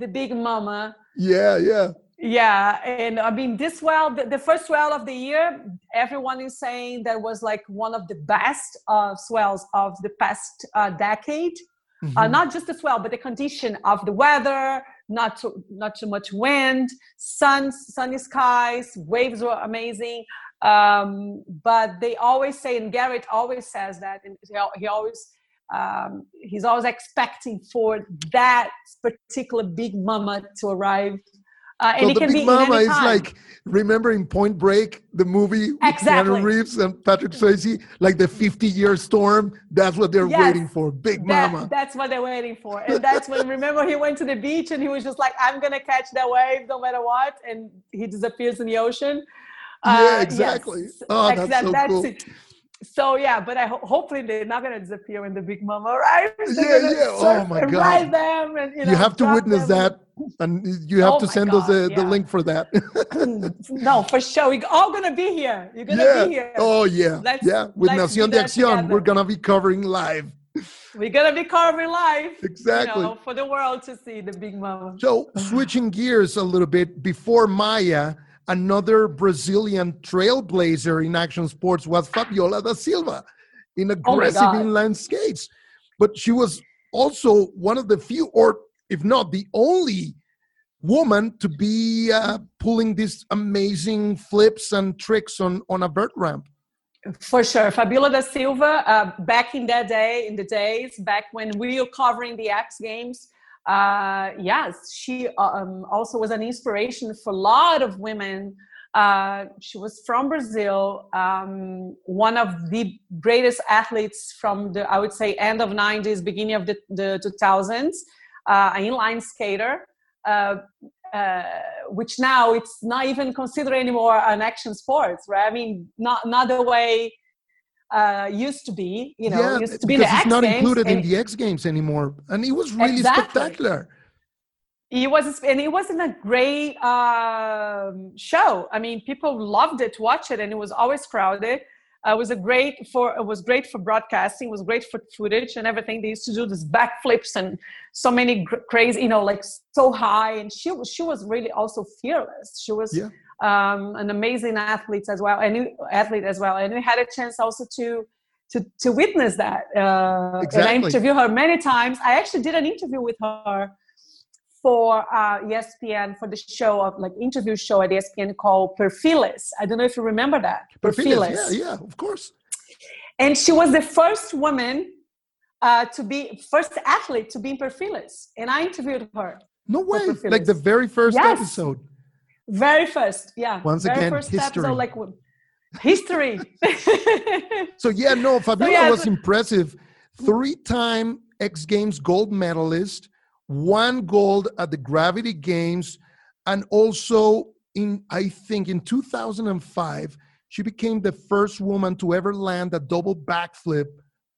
the big mama Yeah, yeah. yeah and i mean this well the, the first swell of the year everyone is saying that was like one of the best uh, swells of the past uh, decade uh, Mhm. not just the swell but the condition of the weather not too not too much wind sun sunny skies waves were amazing. Um, but they always say and garrett always says that and he, always um, he's always expecting for that particular big mama to arrive uh, and so it the can big be mama is like remember in Point Break, the movie with Exactly. Keanu Reeves and Patrick Swayze, like the 50 year storm. That's what they're Yes. waiting for. Big That- mama. That's what they're waiting for. And [laughs] that's when, remember, he went to the beach and he was just like, I'm going to catch that wave no matter what. And he disappears in the ocean. Yeah, yes. exactly. Oh, that's so cool. it. So, yeah, but I ho- hopefully they're not going to disappear when the big mama arrives. They're Yeah, gonna yeah. Oh, my and God. Them and, you, know, you have to witness them. that. And you have Oh to send us uh, God, the, the link for that. [laughs] no, for sure. We're all going to be here. You're to yeah. be here. Oh, yeah. Let's- yeah. With let's Nación de Acción, we're going to be covering live. We're going to be covering live. Exactly. You know, for the world to see the big mama. So, switching gears a little bit, before Maya, another Brazilian trailblazer in action sports was Fabiola da Silva in Oh aggressive God. inline skates. But she was also one of the few, or if not the only, woman to be uh, pulling these amazing flips and tricks on, on a vert ramp. For sure. Fabiola da Silva, uh, back in that day, in the days, back when we were covering the X Games, uh, yes, she um, also was an inspiration for a lot of women. Uh, she was from Brazil, um, one of the greatest athletes from the, I would say, end of 90s, beginning of the, the 2000s, uh, an inline skater. Uh, uh, which now it's not even considered anymore an action sports, right? I mean, not not the way uh, used to be. You know, yeah, used to be the X it's not Games, included in the X Games anymore. And it was really Exactly. spectacular. It was, and it wasn't a great um, show. I mean, people loved it, to watch it, and it was always crowded. Uh, it was a great for it was great for broadcasting. It was great for footage and everything. They used to do these backflips and so many gr- crazy, you know, like so high. And she was she was really also fearless. She was Yeah. Um, an amazing athlete as well, and we- athlete as well. And we had a chance also to to to witness that. Uh, And I Exactly. interviewed her many times. I actually did an interview with her for uh, ESPN for the show of like interview show at ESPN called Perfiles. I don't know if you remember that. Perfiles, Yeah, yeah, of course. And she was the first woman uh, to be first athlete to be in Perfiles, and I interviewed her. No way. Like the very first Yes. episode. Very first, yeah. Once very again, first history. episode, like history. [laughs] So yeah, no, Fabiola yeah, was so- impressive. Three-time X Games gold medalist, one gold at the Gravity Games, and also in I think in 2005 she became the first woman to ever land a double backflip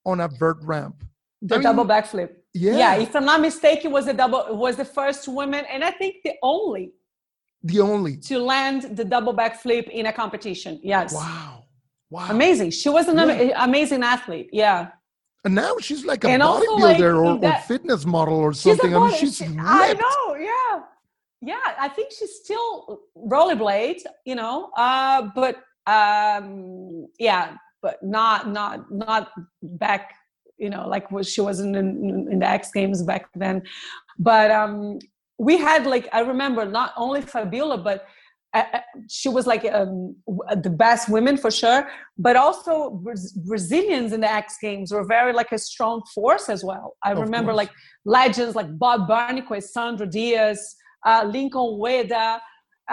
on a vert ramp. the I mean, double backflip. Yeah, Yeah. if I'm not mistaken, was the double was the first woman, and I think the only the only. to land the double backflip in a competition. Yes. Wow, wow, Amazing. She was an Yeah. amazing athlete. Yeah. And now she's like a And bodybuilder like, or, or fitness model or something. I mean, she's she- ripped. I know, yeah. Yeah, I think she's still rollerblade, you know, uh, but um, yeah, but not not not back, you know, like she was in, in, in the X Games back then. But um, we had like I remember not only Fabiola, but uh, uh, she was like um, the best women for sure, but also Braz- Brazilians in the X Games were very like a strong force as well. I Of remember course. like legends like Bob Burnquist, Sandro Dias, uh, Lincoln Ueda.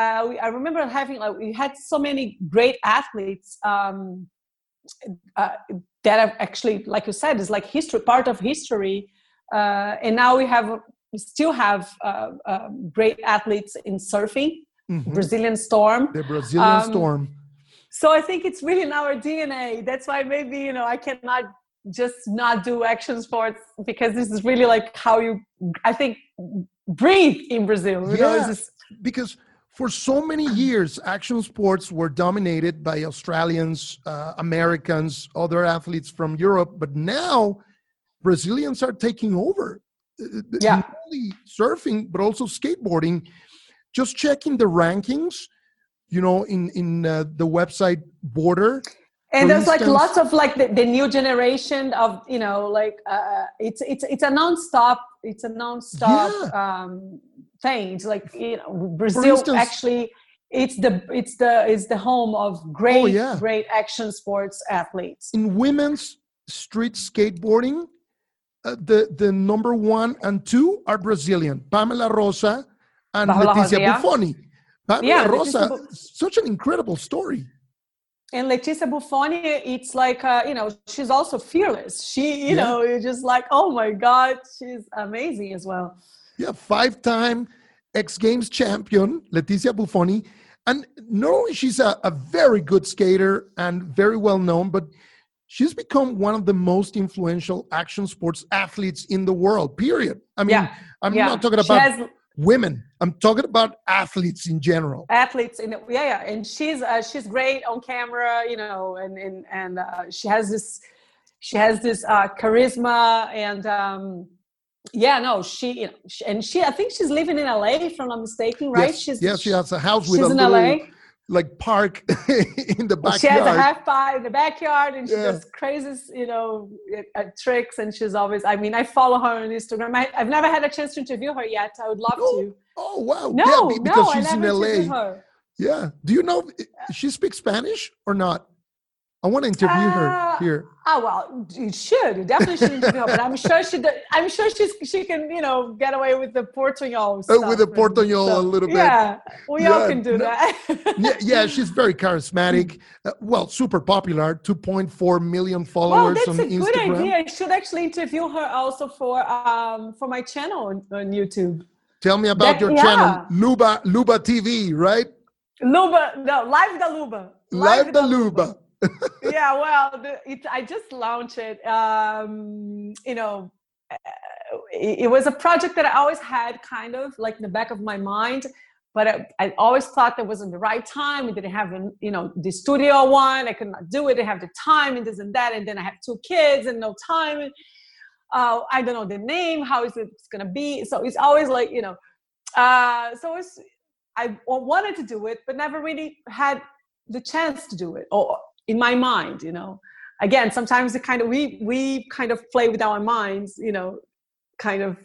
Uh, we, I remember having like we had so many great athletes um, uh, that actually, like you said, is like history, part of history. Uh, and now we have we still have uh, uh, great athletes in surfing, mm-hmm. Brazilian Storm. The Brazilian um, Storm. So I think it's really in our DNA. That's why maybe you know I cannot just not do action sports because this is really like how you I think breathe in Brazil. You yeah, know, because for so many years, action sports were dominated by Australians, uh, Americans, other athletes from Europe, but now Brazilians are taking over. Yeah. Not only surfing, but also skateboarding. Just checking the rankings, you know, in in uh, the website Boardr. And there's instance, like lots of like the, the, new generation of you know like uh, it's it's it's a non-stop it's a non-stop yeah. um, thing. It's like you know Brazil instance, actually it's the it's the it's the home of great oh, yeah. great action sports athletes. In women's street skateboarding, the the number one and two are Brazilian, Pamela Rosa and Pamela Leticia Rosa, Bufoni. Pamela yeah, Rosa, Bu- such an incredible story. And Leticia Bufoni, it's like uh, you know she's also fearless. She you yeah. know you're just like oh my god, she's amazing as well. Yeah, five-time X Games champion Leticia Bufoni, and not only she's a, a very good skater and very well known, but she's become one of the most influential action sports athletes in the world period. I mean yeah. i'm yeah. not talking about has, women. I'm talking about athletes in general. Athletes in yeah yeah. And she's uh, she's great on camera you know and and and uh, she has this she has this uh, charisma and um yeah no she, you know, she, and she i think she's living in la if i'm not mistaken right? Yes, she's yes she has a house with a? little LA like park [laughs] in the backyard. She has a half pie in the backyard, and she yeah. does crazy, you know, uh, tricks. And she's always. I mean, I follow her on Instagram. I, have never had a chance to interview her yet. I would love oh, to. Oh wow! No, yeah, because no, she's in LA. Yeah. Do you know she speaks Spanish or not? I want to interview uh, her here. Oh well, you should. You definitely should interview her. But I'm sure she. I'm sure she's. She can. You know, get away with the portuñol. Uh, with the portuñol a little bit. Yeah, we yeah. all can do that. yeah, yeah, [laughs] she's very charismatic. Uh, well, super popular. 2.4 million followers well, that's a Instagram. good idea. I should actually interview her also for um for my channel on, on YouTube. Tell me about that, your yeah. channel, Luba Luba TV, right? Luba, no, Live da Luba. Live, Live da Luba. Luba yeah, well, it, I just launched it. Um, you know, it, it, was a project that I always had kind of like in the back of my mind, but I, I always thought that wasn't the right time. We didn't have, you know, the studio one. I could not do it. I have the time and this and that. And then I have two kids and no time. Uh, I don't know the name. How is it going to be? So it's always like, you know, uh, so it's, I wanted to do it, but never really had the chance to do it or in my mind you know again sometimes the kind of we we kind of play with our minds you know kind of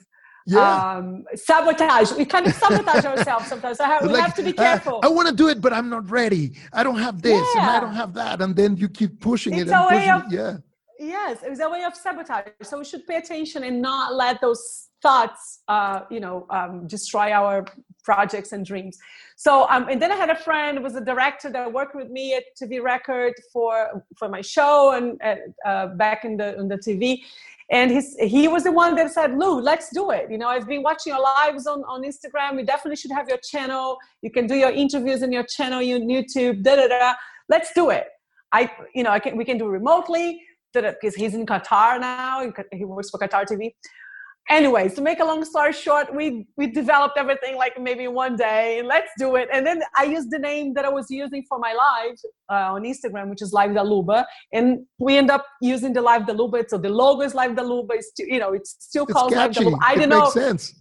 yeah. um, sabotage. We kind of sabotage ourselves sometimes. So we like, have to be careful. I, I want to do it, but I'm not ready. I don't have this yeah. and I don't have that. And then you keep pushing it's it. And pushing of, it. Yeah. Yes, it's a way of sabotage. So we should pay attention and not let those thoughts, uh, you know, um, destroy our projects and dreams. So, um, and then I had a friend who was a director that worked with me at TV Record for for my show and uh, back in the in the TV. And he's, he was the one that said, Lou, let's do it. You know, I've been watching your lives on, on Instagram. You definitely should have your channel. You can do your interviews in your channel, on YouTube, da da da. Let's do it. I, you know, I can, we can do remotely because he's in Qatar now. He works for Qatar TV anyways to make a long story short we we developed everything like maybe one day and let's do it. And then i used the name that i was using for my live uh, on instagram which is live daluba and we end up using the live daluba so the logo is live daluba it's still, you know it's still it's called catchy. live daluba i don't know sense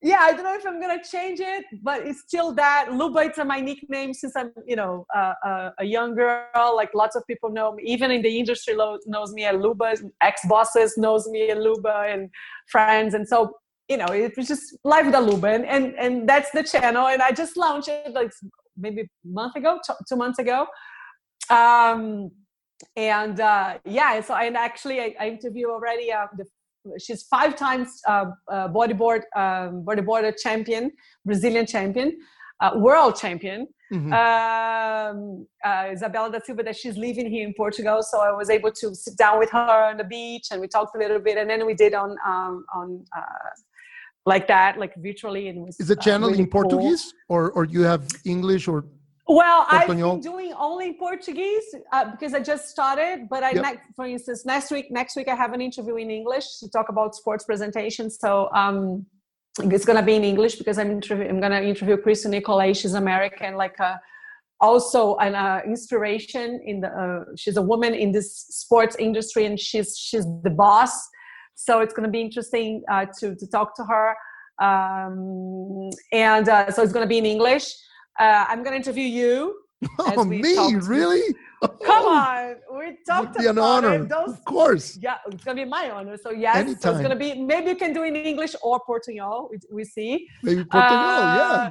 yeah, I don't know if I'm gonna change it, but it's still that. Luba, it's my nickname since I'm, you know, uh, uh, a young girl. Like lots of people know me, even in the industry knows me as Luba. Ex bosses knows me as Luba, and friends. And so, you know, it was just live the Luba, and, and and that's the channel. And I just launched it like maybe a month ago, two months ago. Um, and uh, yeah, so I actually I, I interview already uh, the she's five times uh, uh, bodyboard um, bodyboarder champion, Brazilian champion, uh, world champion. mm-hmm. um, uh, Isabella da Silva, that she's living here in Portugal. So I was able to sit down with her on the beach and we talked a little bit. And then we did on um, on uh, like that, like virtually. And was, is the channel really in Portuguese cool. or or you have English or? Well, I've been doing only Portuguese uh, because I just started. But I, yep. for instance, next week, next week I have an interview in English to talk about sports presentations. So um, it's gonna be in English because I'm interview- I'm gonna interview Kristin Nicolais. She's American, like a, uh, also an uh, inspiration in the. Uh, she's a woman in this sports industry, and she's she's the boss. So it's gonna be interesting uh, to to talk to her. Um, and uh, so it's gonna be in English. Uh, I'm gonna interview you. [laughs] Oh, me? Really? [laughs] Come on, we talked Would be an honor. Those, of course. Yeah, it's gonna be my honor. So yes, Anytime. so it's gonna be. Maybe you can do it in English or Portugal. We, we see. Maybe Portugal. Uh, yeah.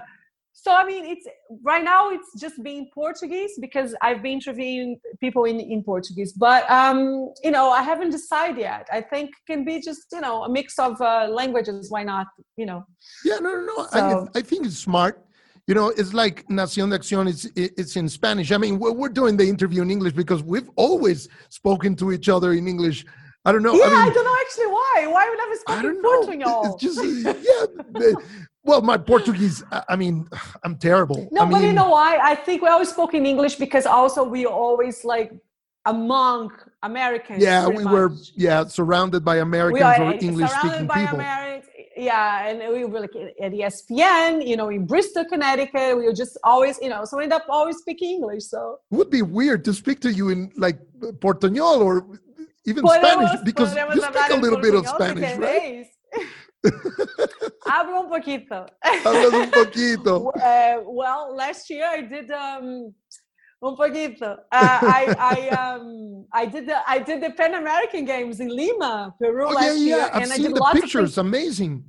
So I mean, it's right now it's just being Portuguese because I've been interviewing people in, in Portuguese, but um, you know I haven't decided yet. I think can be just you know a mix of uh, languages. Why not? You know. Yeah, no, no, no. So, I, I think it's smart you know, it's like Nación de Acción, it's, it's in Spanish. I mean, we're, we're doing the interview in English because we've always spoken to each other in English. I don't know. Yeah, I, mean, I don't know actually why. Why would I have spoken Portuguese? It's just, yeah. [laughs] well, my Portuguese, I mean, I'm terrible. No, I but you know why? I think we always spoke in English because also we always like among Americans. Yeah, we much. were yeah surrounded by Americans or English speaking people. Yeah, and we were like at ESPN, you know, in Bristol, Connecticut. We were just always, you know, so we end up always speaking English. So it would be weird to speak to you in like Portuñol or even Spanish because you speak a little bit of Spanish, right? [laughs] Hablo un poquito. Hablas un poquito. [laughs] Well, last year I did um, un poquito. Uh, I I um I did the I did the Pan American Games in Lima, Peru oh, last yeah, yeah. year, I've and seen I did the lots pictures. Of Amazing.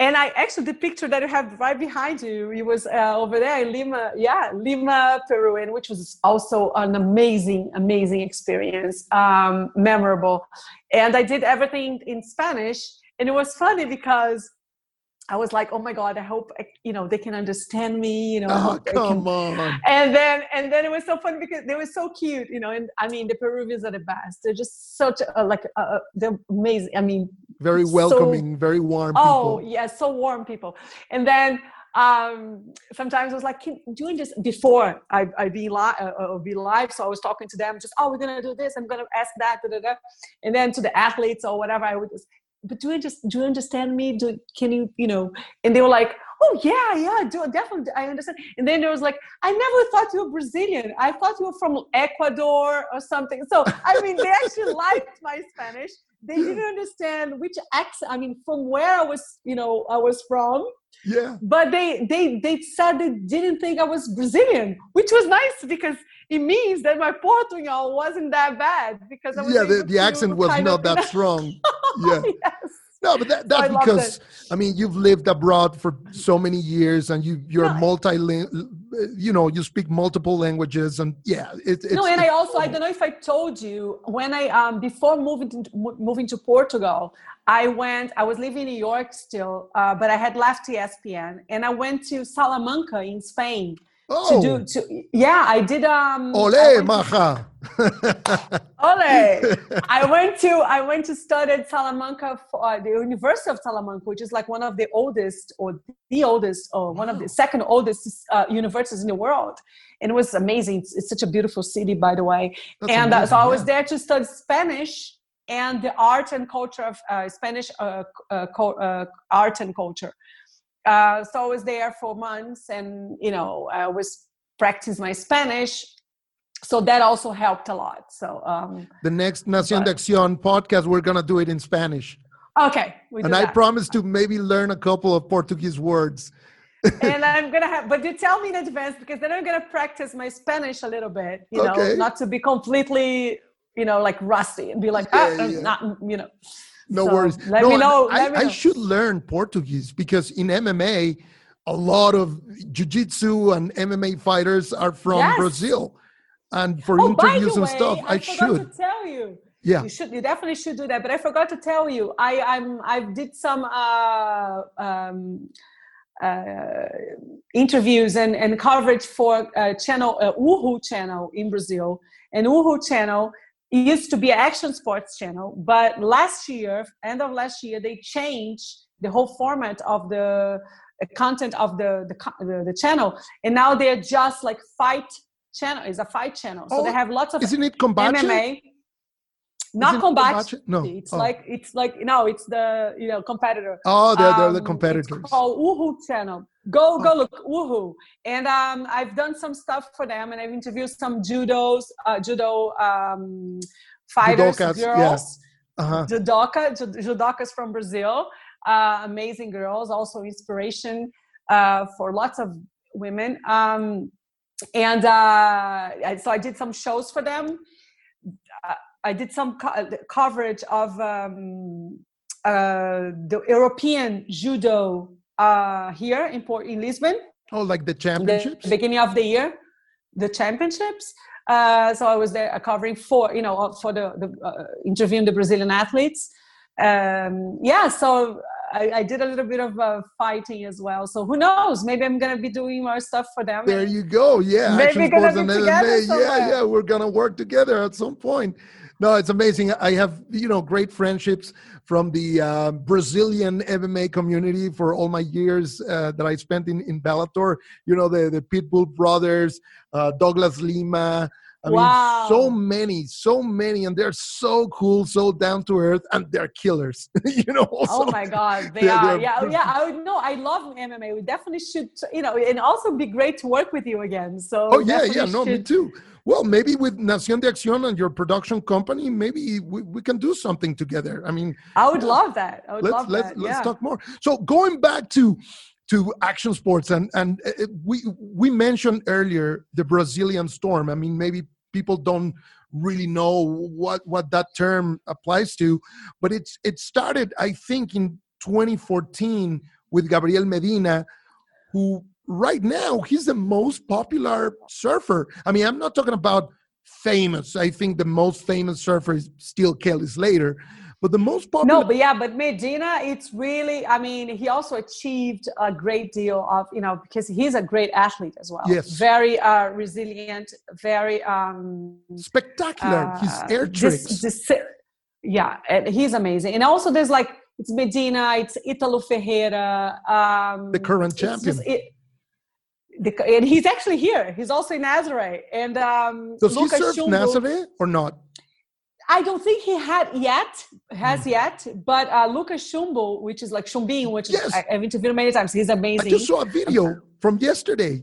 And I actually the picture that you have right behind you, it was uh, over there in Lima, yeah, Lima, Peru, and which was also an amazing, amazing experience, um, memorable. And I did everything in Spanish, and it was funny because I was like, oh my God, I hope, you know, they can understand me, you know. Oh, come on. And then, and then it was so fun because they were so cute, you know, and I mean, the Peruvians are the best. They're just such a, like, uh, they're amazing. I mean, very welcoming, so, very warm people. Oh, yeah, so warm people. And then, um sometimes i was like doing this before i i be live uh, uh, be live so i was talking to them just oh we're gonna do this i'm gonna ask that da, da, da. and then to the athletes or whatever i would just but do you just do you understand me? Do can you you know? And they were like, oh yeah, yeah, do definitely I understand. And then there was like, I never thought you were Brazilian. I thought you were from Ecuador or something. So I mean, they actually [laughs] liked my Spanish. They didn't understand which accent. I mean, from where I was, you know, I was from. Yeah. But they they they said they didn't think I was Brazilian, which was nice because it means that my Portugal wasn't that bad because I was yeah, the, the accent was not that strong. [laughs] Yeah. yes. No, but that, that's so I because I mean you've lived abroad for so many years and you you're no, multi you know you speak multiple languages and yeah it, it's no and I also I don't know if I told you when I um before moving to moving to Portugal I went I was living in New York still uh, but I had left ESPN and I went to Salamanca in Spain Oh. To do to yeah, I did um Ole Maja. [laughs] Ole. [laughs] I went to I went to study at Salamanca for uh, the University of Salamanca, which is like one of the oldest or the oldest or one of the second oldest uh, universities in the world. And it was amazing. It's, it's such a beautiful city, by the way. That's and amazing, uh, so I was yeah. there to study Spanish and the art and culture of uh, Spanish uh, uh, art and culture uh, so I was there for months, and you know, I was practice my Spanish. So that also helped a lot. So um, the next Nación de Acción podcast, we're gonna do it in Spanish. Okay, and I promise to maybe learn a couple of Portuguese words. [laughs] and I'm gonna have, but you tell me in advance because then I'm gonna practice my Spanish a little bit. You okay. know, not to be completely, you know, like rusty and be like, yeah, ah, yeah. not, you know no so worries. Let no, me know. I, let me I know. should learn Portuguese because in MMA, a lot of jiu-jitsu and MMA fighters are from yes. Brazil. And for oh, interviews and way, stuff, I, I should tell you. Yeah, you should. You definitely should do that. But I forgot to tell you. I I'm I did some uh um uh, interviews and, and coverage for a channel, uh, Woohoo channel in Brazil. And Woohoo channel used to be an action sports channel, but last year, end of last year, they changed the whole format of the uh, content of the, the, the, the channel. And now they're just like fight channel. It's a fight channel. So oh, they have lots of isn't it MMA not combat no it's oh. like it's like no it's the you know competitor oh they're, they're the um, competitors called Woohoo channel go go oh. look Woohoo and um i've done some stuff for them and i've interviewed some judos uh, judo um fighters Judokas, girls yeah. uh-huh. judoka judokas from brazil uh, amazing girls also inspiration uh, for lots of women um and uh so i did some shows for them I did some co- uh, coverage of um, uh, the European judo uh, here in Port in Lisbon. Oh, like the championships. The beginning of the year, the championships. Uh, so I was there uh, covering for you know uh, for the, the interviewing the Brazilian athletes. Um, yeah, so I, I, did a little bit of uh, fighting as well. So who knows? Maybe I'm gonna be doing more stuff for them. There you go. Yeah, maybe Action gonna be together Yeah, yeah, we're gonna work together at some point. No, it's amazing. I have you know great friendships from the uh, Brazilian MMA community for all my years uh, that I spent in in Bellator. You know the the Pitbull brothers, uh, Douglas Lima. I wow. mean, so many, so many, and they're so cool, so down to earth, and they're killers. [laughs] you know. Also, oh my God, they they're, are. They're yeah, yeah. I would know. I love MMA. We definitely should, you know, and also be great to work with you again. So. Oh yeah, yeah. No, should. me too well, maybe with Nación de Acción and your production company, maybe we, we can do something together. I mean, I would love that. I would let's, love let's, that. Let's yeah. talk more. So going back to to action sports and and it, we we mentioned earlier the Brazilian storm. I mean, maybe people don't really know what what that term applies to, but it's it started I think in 2014 with Gabriel Medina, who right now he's the most popular surfer. I mean, I'm not talking about famous. I think the most famous surfer is still Kelly Slater. But the most popular. No, but yeah, but Medina, it's really. I mean, he also achieved a great deal of, you know, because he's a great athlete as well. Yes. Very uh, resilient, very um, spectacular. Uh, His air tricks. This, this, yeah, and he's amazing. And also, there's like it's Medina, it's Italo Ferreira, um, the current champion. Just, it, the, and he's actually here. He's also in Nazaré. And um, does he serve Nazaré or not? I don't think he had yet, has mm. yet. But uh, Lucas Chumbo, which is like Chumbinho, which yes. is, I, have interviewed many times. He's amazing. I just saw a video from yesterday.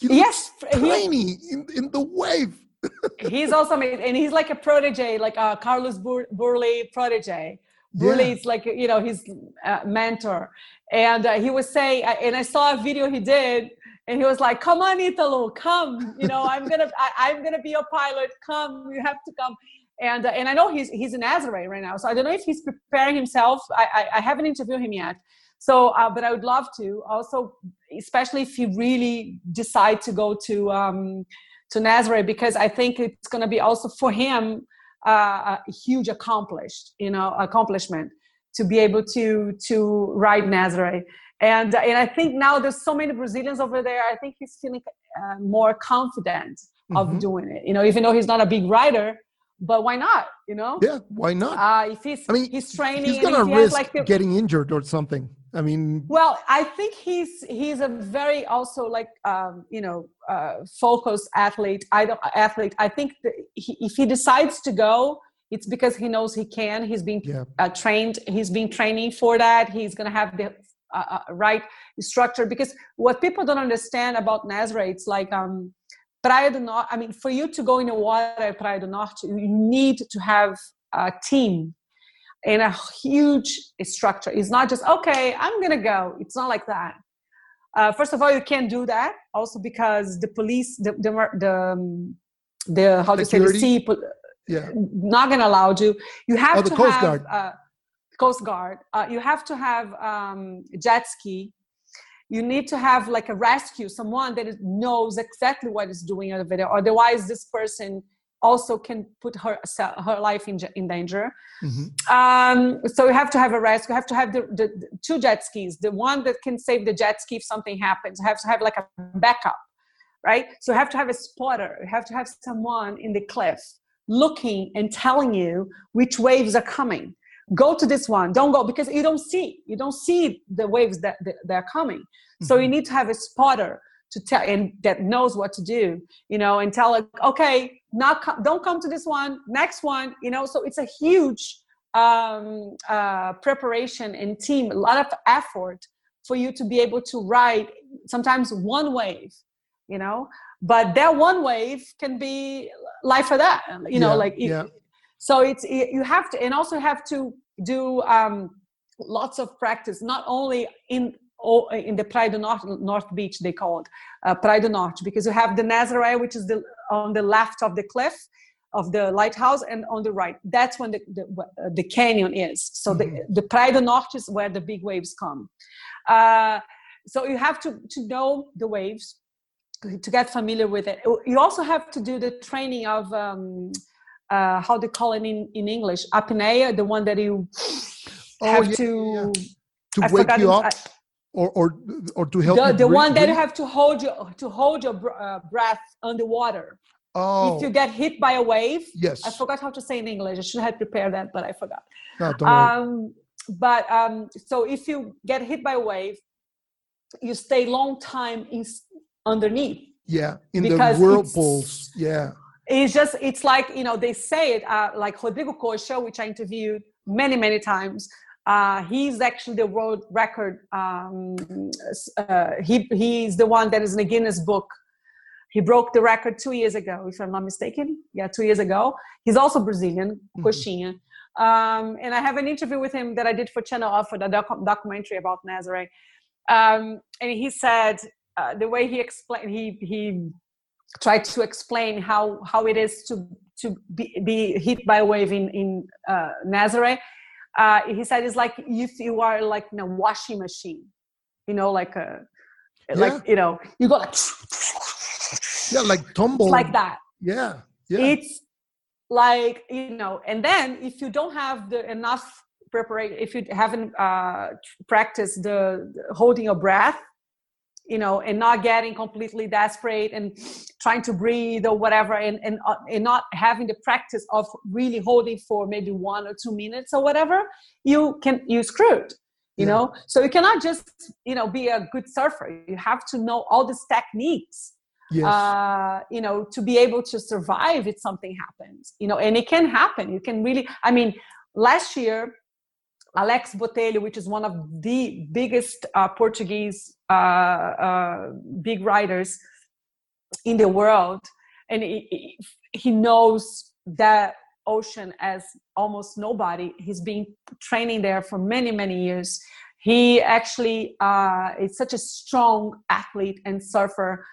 He yes, tiny he, in, in the wave. [laughs] he's also amazing, and he's like a protege, like a Carlos Bur- Burle protege. Burle yeah. is like you know his uh, mentor, and uh, he was saying, and I saw a video he did and he was like come on italo come you know i'm gonna I, am gonna be your pilot come you have to come and uh, and i know he's he's in Nazaré right now so i don't know if he's preparing himself i i, I haven't interviewed him yet so uh, but i would love to also especially if you really decide to go to um to Nazaré because i think it's going to be also for him uh, a huge accomplished you know accomplishment to be able to to ride Nazaré and and I think now there's so many Brazilians over there. I think he's feeling uh, more confident of mm-hmm. doing it. You know, even though he's not a big rider, but why not? You know? Yeah, why not? Uh, if he's, I mean, he's training, he's gonna he risk like the, getting injured or something. I mean, well, I think he's he's a very also like um, you know uh, focused athlete. I don't athlete. I think he, if he decides to go, it's because he knows he can. He's been yeah. uh, trained. He's been training for that. He's gonna have the uh, uh, right structure because what people don't understand about Nazaré, it's like um, Praia do Norte. I mean, for you to go in the water Praia do Norte, you need to have a team and a huge structure. It's not just okay, I'm gonna go. It's not like that. Uh, first of all, you can't do that. Also, because the police, the the the, um, the how to say the sea, yeah, not gonna allow you. You have oh, the to Coast have. Guard. Uh, Coast Guard. Uh, you have to have um, jet ski. You need to have like a rescue, someone that knows exactly what is doing over there. Otherwise, this person also can put her her life in, in danger. Mm-hmm. Um, so you have to have a rescue. You have to have the, the, the, two jet skis. The one that can save the jet ski if something happens. You have to have like a backup, right? So you have to have a spotter. You have to have someone in the cliff looking and telling you which waves are coming go to this one don't go because you don't see you don't see the waves that, are coming mm-hmm. so you mm-hmm. need to have a spotter to tell and that knows what to do you know and tell like okay not co- don't come to this one next one you know so it's a huge um, uh, preparation and team a lot of effort for you to be able to ride sometimes one wave you know but that one wave can be life or that you know yeah, like yeah. So it's you have to and also have to do um, lots of practice not only in in the Praia do Norte, North Beach, they call it uh, Praia do Norte, because you have the Nazaré, which is the, on the left of the cliff of the lighthouse, and on the right. That's when the, the, uh, the canyon is. So mm-hmm. the, the Praia do Norte is where the big waves come. Uh, so you have to, to know the waves, to get familiar with it. You also have to do the training of um, uh, how they call it in, in English, apnea, the one that you oh, have yeah, to yeah. to I wake you up, I, or or or to help the, the one that you have to hold your to hold your uh, breath underwater. Oh. If you get hit by a wave, yes. I forgot how to say in English. I should have prepared that, but I forgot. No, don't um, but um, so if you get hit by a wave, you stay long time in, underneath. Yeah, in the whirlpools. Yeah. It's just it's like you know they say it uh, like Rodrigo Koxa, which I interviewed many many times. Uh, he's actually the world record. Um, uh, he he's the one that is in the Guinness Book. He broke the record two years ago, if I'm not mistaken. Yeah, two years ago. He's also Brazilian, mm-hmm. Um, and I have an interview with him that I did for Channel Off for the doc- documentary about Nazaré. Um, and he said uh, the way he explained, he he tried to explain how how it is to to be, be hit by a wave in in uh, Nazaré. Uh, he said it's like if you are like in a washing machine, you know, like a yeah. like you know, you go like yeah, like tumble like that. Yeah, yeah. It's like you know, and then if you don't have the enough preparation, if you haven't uh, practiced the, the holding your breath you know and not getting completely desperate and trying to breathe or whatever and and, uh, and not having the practice of really holding for maybe one or two minutes or whatever you can you screwed you yeah. know so you cannot just you know be a good surfer you have to know all these techniques yes. uh, you know to be able to survive if something happens you know and it can happen you can really i mean last year Alex Botelho, which is one of the biggest uh, Portuguese big writers in the world, and he, he knows that ocean as almost nobody. He's been training there for many, many years. He actually uh, is such a strong athlete and surfer.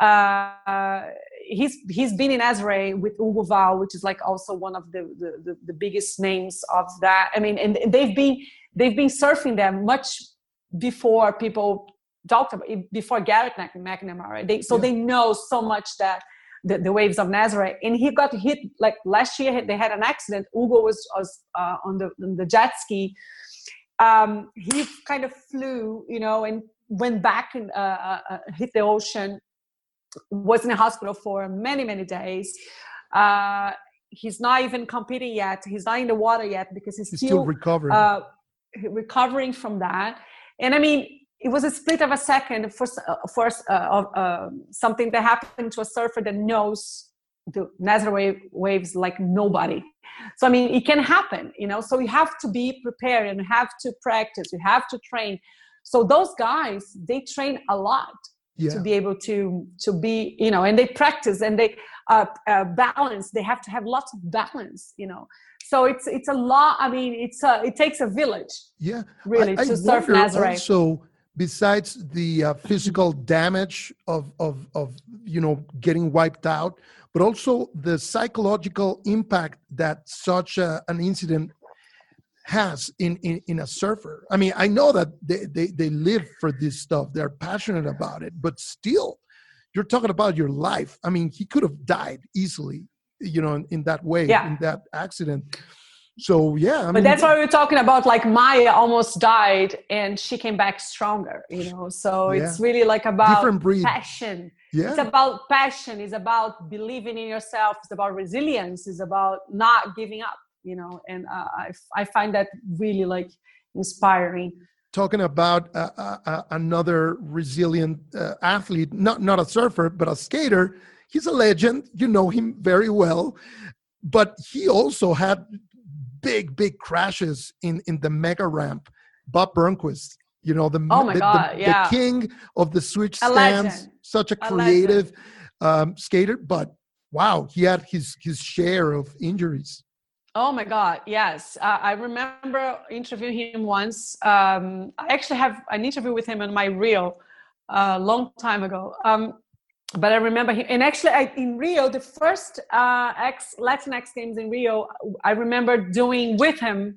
Uh, he's he's been in Nazaré with Hugo Vau, which is like also one of the, the, the biggest names of that. I mean, and they've been they've been surfing there much before people talked about before Garrett McNamara. They, so yeah. they know so much that the, the, waves of Nazareth. and he got hit like last year. They had an accident. Hugo was, was uh, on the on the jet ski. Um, he kind of flew, you know, and went back and uh, uh, uh hit the ocean was in a hospital for many many days uh, he's not even competing yet he's not in the water yet because he's, he's still, still, recovering uh, recovering from that and i mean it was a split of a second for for uh, uh, something that happened to a surfer that knows the Nazaré waves like nobody. So I mean, it can happen, you know. So you have to be prepared and you have to practice. You have to train. So those guys, they train a lot yeah. to be able to to be you know and they practice and they uh, uh, balance they have to have lots of balance you know so it's it's a lot i mean it's a it takes a village yeah really I, to I surf Nazaré. also besides the uh, physical damage of of of you know getting wiped out but also the psychological impact that such a, an incident has in, in in a surfer i mean i know that they, they they live for this stuff they're passionate about it but still you're talking about your life i mean he could have died easily you know, in, in that way, Yeah. in that accident. So yeah, I but that's why we're talking about like Maya almost died and she came back stronger, you know. So it's really like about passion. It's about passion. It's about believing in yourself. It's about resilience. It's about not giving up, you know. And uh, I, I find that really like inspiring. talking about uh, uh, uh, another resilient uh, athlete, not not a surfer, but a skater. He's a legend. You know him very well, but he also had big, big crashes in in the mega ramp. Bob Burnquist, you know the Oh my the, God, the, yeah. the king of the switch stance, legend. such a A creative um, skater. But wow, he had his his share of injuries. Oh my God, yes. Uh, I remember interviewing him once. Um, I actually have an interview with him in my reel a long time ago. Um, but I remember him, and actually, I, in Rio, the first uh, X Latin X Games in Rio, I remember doing with him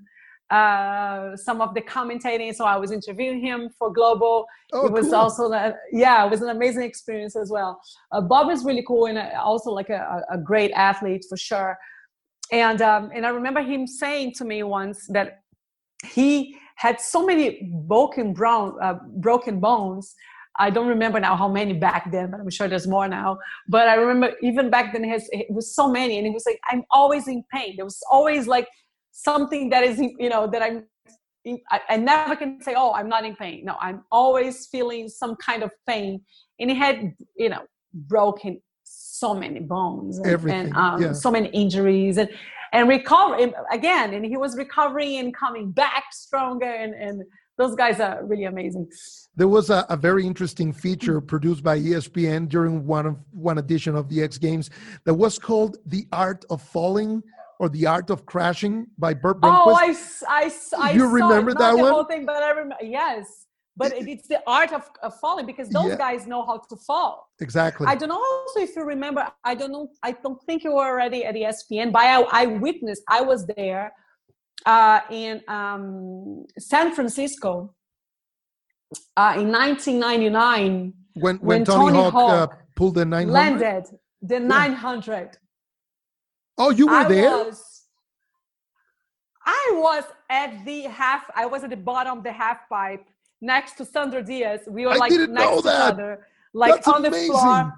uh, some of the commentating. So I was interviewing him for Globo. Oh, it was cool. also, yeah, it was an amazing experience as well. Uh, Bob is really cool and uh, also like a, a a great athlete for sure and um, and I remember him saying to me once that he had so many broken brown uh, broken bones. I don't remember now how many back then, but I'm sure there's more now. But I remember even back then, his, it was so many, and he was like, "I'm always in pain." There was always like something that is, you know, that I'm. I, I never can say, "Oh, I'm not in pain." No, I'm always feeling some kind of pain, and he had, you know, broken so many bones and, and um, yeah. so many injuries and and recover again and he was recovering and coming back stronger and and those guys are really amazing There was a, a very interesting feature produced by ESPN during one of one edition of the X Games that was called "The Art of Falling" or "The Art of Crashing" by Bob Burnquist. oh i i I You saw it, remember not that the one? whole thing but i remember yes but it, it's the art of, of falling because those Yeah. guys know how to fall exactly. I don't know also if you remember. I don't know. I don't think you were already at ESPN, but I, I witnessed. I was there uh, in um, San Francisco uh, in 1999. when when, when Tony, Tony Hawk, uh, pulled the 900. Landed the 900. Oh, you were I there? was. I was at the half. I was at the bottom of the half pipe next to Sandro Dias. We were I like next to each other, like That's on the floor.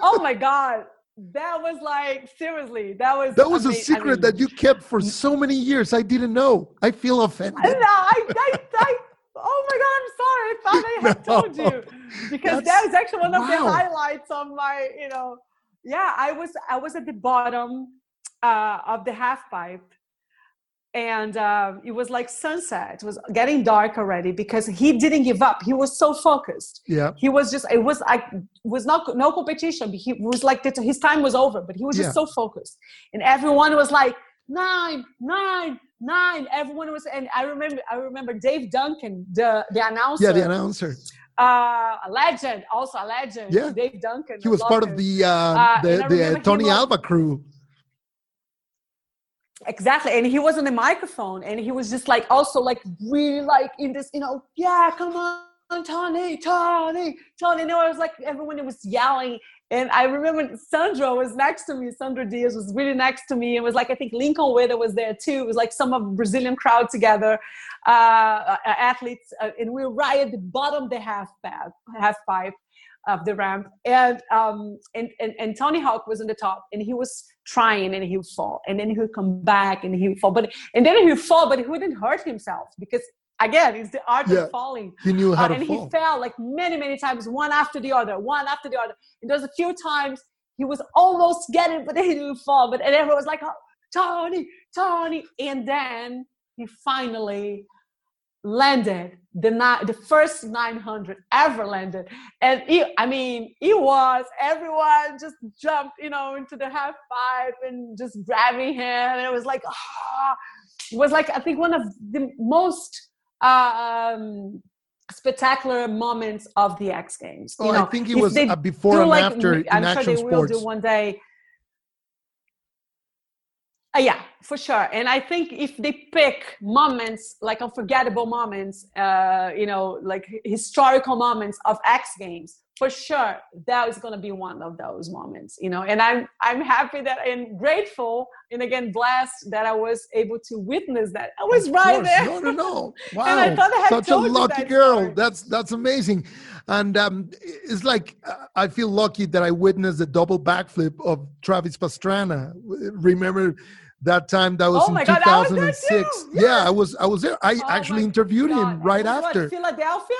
oh my god that was like seriously that was That was a ama- I secret mean, that you kept for so many years. I didn't know. I feel offended. no, I, I, I, oh my god i'm sorry i thought i had told you because That's- that was actually one of the highlights of my you know yeah i was i was at the bottom uh, of the half pipe and um, it was like sunset it was getting dark already because he didn't give up he was so focused Yeah. he was just it was like was not no competition but he was like his time was over but he was just Yeah. so focused and everyone was like nine nine nine everyone was and i remember i remember dave duncan the the announcer Yeah, the announcer. uh a legend also a legend Yeah. dave duncan He was part of the uh, Uh, the, the uh, Tony Alva crew. Exactly and he was on the microphone and he was just like also like really like in this you know yeah come on tony tony tony and I was like everyone was yelling and i remember sandro was next to me sandro dias was really next to me it was like i think lincoln Ueda was there too. It was like some of brazilian crowd together uh, uh athletes uh, and we were right at the bottom of the half path half pipe of the ramp and um and, and and tony hawk was on the top and he was trying and he would fall and then he would come back and he would fall but and then he would fall but he wouldn't hurt himself because again it's the art Yeah. of falling He knew how Uh, to and fall. he fell like many many times one after the other one after the other and there's a few times he was almost getting but then he didn't fall but and everyone was like oh, tony tony and then he finally landed the ni- the first 900 ever landed. And he, i mean it was everyone just jumped you know into the half pipe and just grabbing him. And it was like ah it was like i think one of the most um spectacular moments of the x games you Oh, know? I think it was before and like- after i'm sure they will do one day uh, yeah, for sure. And I think if they pick moments, like unforgettable moments, uh, you know, like historical moments of X Games, for sure that is going to be one of those moments you know? And i'm i'm happy that and grateful and again blessed that i was able to witness that. I was right there. No no no. Wow [laughs] and I thought I had such a lucky that girl. story. that's that's amazing. And um it's like uh, i feel lucky that i witnessed the double backflip of travis pastrana. Remember that time that was Oh in my God, I was there 2006 too. yeah i was i was there. I Oh actually interviewed God. him right was what, after. Philadelphia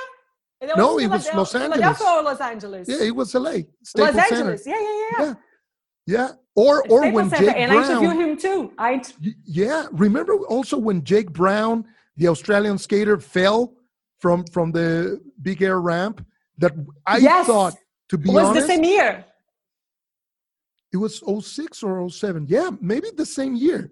It No, it was Los philadelphia Angeles. or los angeles yeah it was la los Staples Center. angeles yeah yeah yeah, yeah yeah or or Staples when Center. jake and i interviewed him too i Yeah, remember also when Jake Brown, the Australian skater, fell from from the big air ramp? That I Yes. thought, to be it was honest, the same year it was 06 or 07. Yeah, maybe the same year.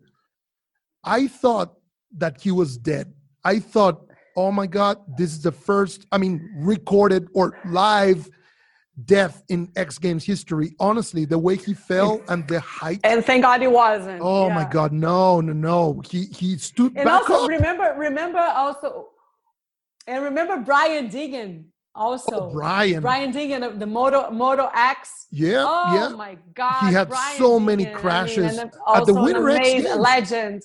I thought that he was dead. I thought, oh my God, this is the first, I mean, recorded or live death in X Games history. Honestly, the way he fell [laughs] and the height. and thank god he wasn't Oh my God, no, no, no. He he stood and back also up. remember remember also and remember brian deegan also Oh, Brian. brian deegan of the moto moto x Yeah, oh yeah. my god He had Brian so many Deegan, I mean, crashes at the Winter X Games. legend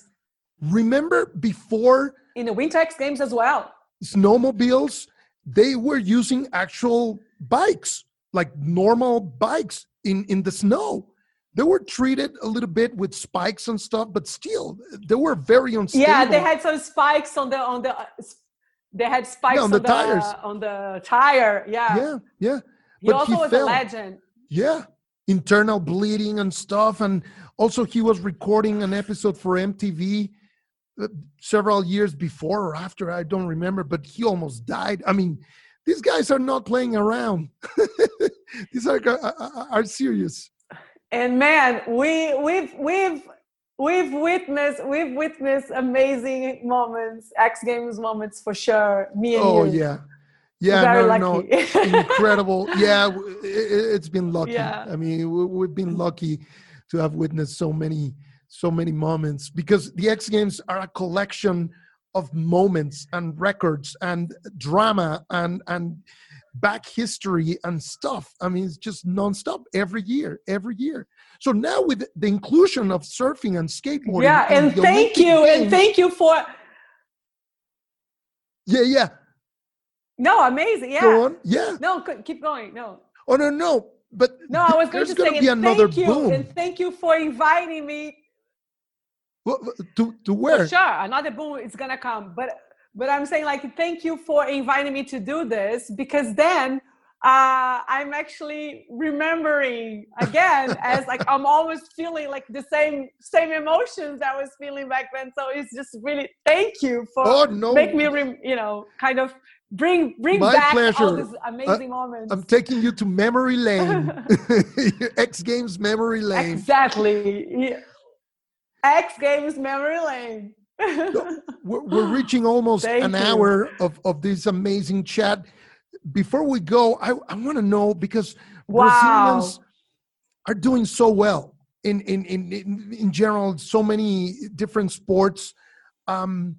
Remember before in the winter x games as well snowmobiles, they were using actual bikes, like normal bikes in, in the snow. They were treated a little bit with spikes and stuff, but still, they were very unstable. yeah they had some spikes on the on the uh, they had spikes on on, the the, tires. on the tire yeah, Yeah, yeah, he but also he was fell. a legend yeah. Internal bleeding and stuff. And also, he was recording an episode for MTV uh, Uh, several years before or after. I don't remember, but he almost died. I mean, these guys are not playing around. [laughs] these are, are, are- are serious. and man we we've we've we've witnessed we've witnessed amazing moments x games moments for sure me and Oh, you yeah. Yeah, very no, no, lucky incredible. [laughs] Yeah, it, has been lucky. Yeah. I mean, we, we've been lucky to have witnessed so many, so many moments because the X Games are a collection of moments and records and drama and and back history and stuff. I mean, it's just nonstop every year, every year. So now with the inclusion of surfing and skateboarding, yeah in and thank Olympic you and thank you for yeah, yeah. no amazing Yeah. Go on, yeah. no keep going no Oh no, no. But no i was going to say be and another thank you boom. and thank you for inviting me Wha- to to where? sure, another boom is gonna come. But but I'm saying like thank you for inviting me to do this because then uh, I'm actually remembering again [laughs] as like I'm always feeling like the same same emotions I was feeling back then. So it's just really thank you for Oh no! make me rem- you know kind of bring bring My back all pleasure. these amazing moments. I'm taking you to memory lane. [laughs] [laughs] X Games memory lane. exactly. Yeah. X Games memory lane. [laughs] We're, we're reaching almost Thank an you. hour of, of this amazing chat. Before we go, I, I want to know because Wow. Brazilians are doing so well in, in, in, in, in general, so many different sports. Um,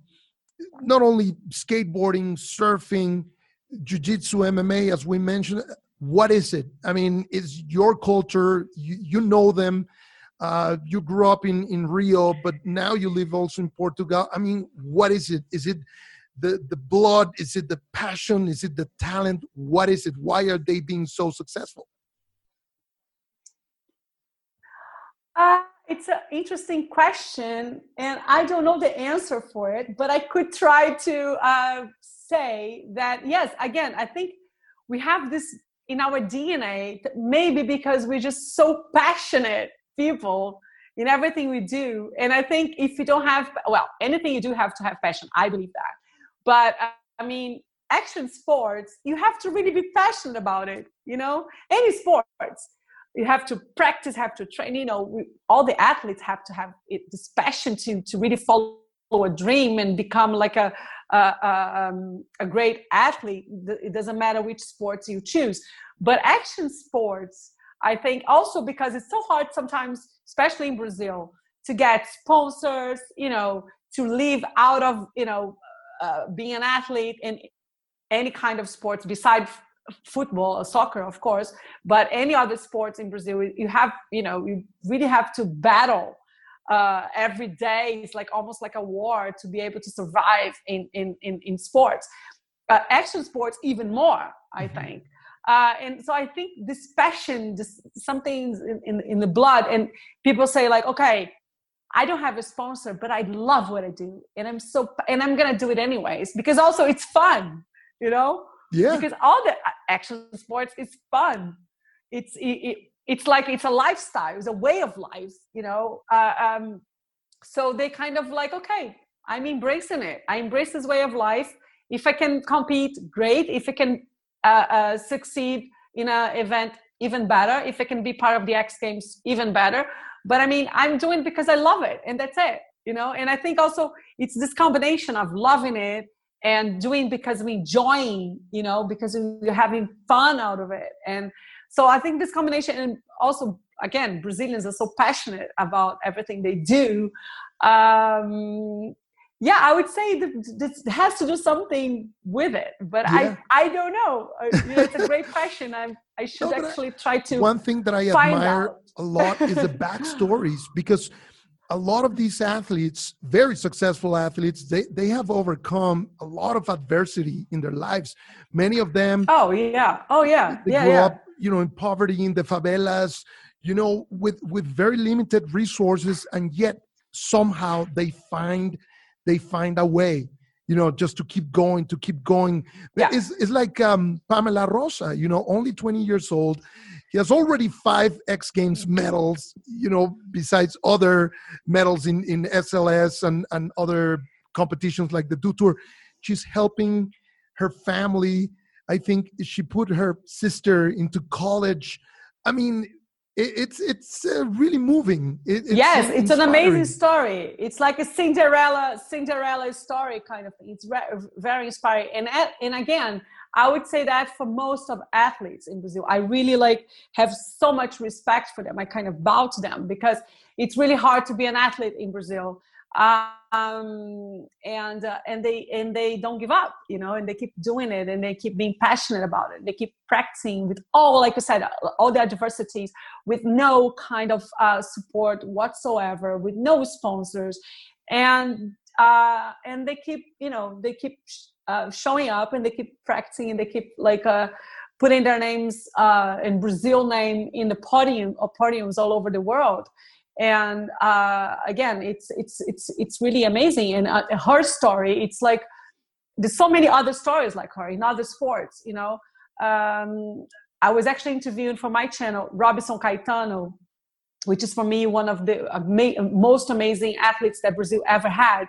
not only skateboarding, surfing, jiu-jitsu, MMA, as we mentioned. What is it? I mean, it's your culture. You, you know them. Uh, you grew up in, in Rio, but now you live also in Portugal. I mean, what is it? Is it the, the blood? Is it the passion? Is it the talent? What is it? Why are they being so successful? Uh, it's an interesting question, and I don't know the answer for it, but I could try to uh, say that yes, again, I think we have this in our DNA, maybe because we're just so passionate people in everything we do. And I think if you don't have, well, anything you do have to have passion, I believe that. But I mean, action sports, you have to really be passionate about it, you know, any sports you have to practice have to train you know we, all the athletes have to have it, this passion to to really follow a dream and become like a a, a, um, a great athlete it doesn't matter which sports you choose but action sports i think also because it's so hard sometimes especially in brazil to get sponsors you know to live out of you know uh, being an athlete in any kind of sports besides football or soccer, of course, but any other sports in Brazil, you have, you know, you really have to battle uh, every day. It's like almost like a war to be able to survive in in in, in sports. Uh, action sports even more, I mm-hmm. think. Uh, and so I think this passion, just something in, in, in the blood, and people say like, okay, I don't have a sponsor, but I love what I do, and I'm so and I'm gonna do it anyways because also it's fun, you know. Yeah. Because all the action sports is fun. It's it, it, it's like it's a lifestyle. It's a way of life, you know. Uh, um, so they kind of like, okay, I'm embracing it. I embrace this way of life. If I can compete, great. If I can uh, uh, succeed in an event, even better. If it can be part of the X Games, even better. But I mean, I'm doing because I love it, and that's it. You know. And I think also it's this combination of loving it and doing because we enjoying you know because we're having fun out of it and so i think this combination and also again brazilians are so passionate about everything they do um yeah i would say that this has to do something with it but yeah. i i don't know it's a great [laughs] question i i should no, actually I, try to one thing that i admire out. a lot is the backstories because a lot of these athletes, very successful athletes, they, they have overcome a lot of adversity in their lives. Many of them. Oh yeah. Oh yeah. They yeah, grew yeah. up, you know, in poverty in the favelas, you know, with with very limited resources, and yet somehow they find they find a way you know, just to keep going, to keep going. Yeah. It's, it's like um, Pamela Rosa, you know, only 20 years old. He has already five X Games medals, you know, besides other medals in, in SLS and, and other competitions like the Dew Tour. She's helping her family. I think she put her sister into college. I mean, it's it's uh, really moving. It, it's yes, it's an amazing story. It's like a Cinderella Cinderella story kind of. It's very inspiring. And and again, I would say that for most of athletes in Brazil, I really like have so much respect for them. I kind of bow to them because it's really hard to be an athlete in Brazil um, and uh, and they and they don't give up you know and they keep doing it and they keep being passionate about it. They keep practicing with all like i said all the adversities with no kind of uh, support whatsoever with no sponsors. And uh, and they keep you know they keep uh, showing up and they keep practicing and they keep like uh, putting their names uh, in brazil name in the podium or podiums all over the world and uh, again it's it's it's it's really amazing. And uh, her story it's like there's so many other stories like her in other sports you know? Um, i was actually interviewing for my channel robson caetano which is for me one of the ama- most amazing athletes that brazil ever had.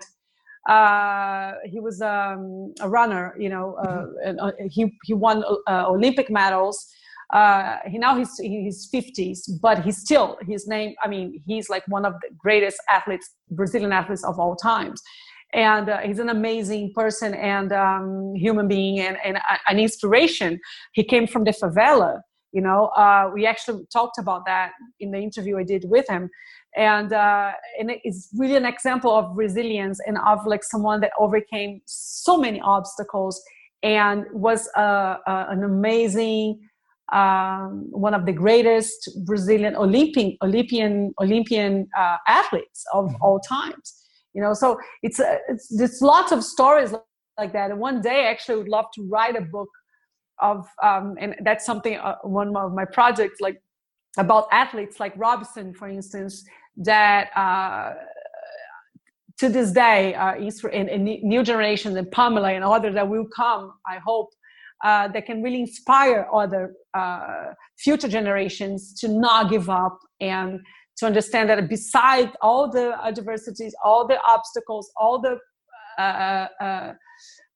Uh, he was um, a runner you know uh, mm-hmm. and, uh, he, he won uh, olympic medals uh, he now he's he's 50s but he's still his name i mean he's like one of the greatest athletes brazilian athletes of all times. And uh, he's an amazing person and um, human being and, and an inspiration. He came from the favela you know uh, we actually talked about that in the interview i did with him. And uh, and it's really an example of resilience and of like someone that overcame so many obstacles and was uh, uh, an amazing um, one of the greatest Brazilian Olympian Olympian Olympian uh, athletes of mm-hmm. all times. You know, so it's, uh, it's there's lots of stories like that. And one day, I actually would love to write a book of, um, and that's something uh, one of my projects like about athletes like Robson, for instance, that. Uh, to this day, uh, in, in new generations and Pamela and others that will come, I hope, uh, that can really inspire other uh, future generations to not give up and to understand that beside all the adversities, all the obstacles, all the uh, uh, uh,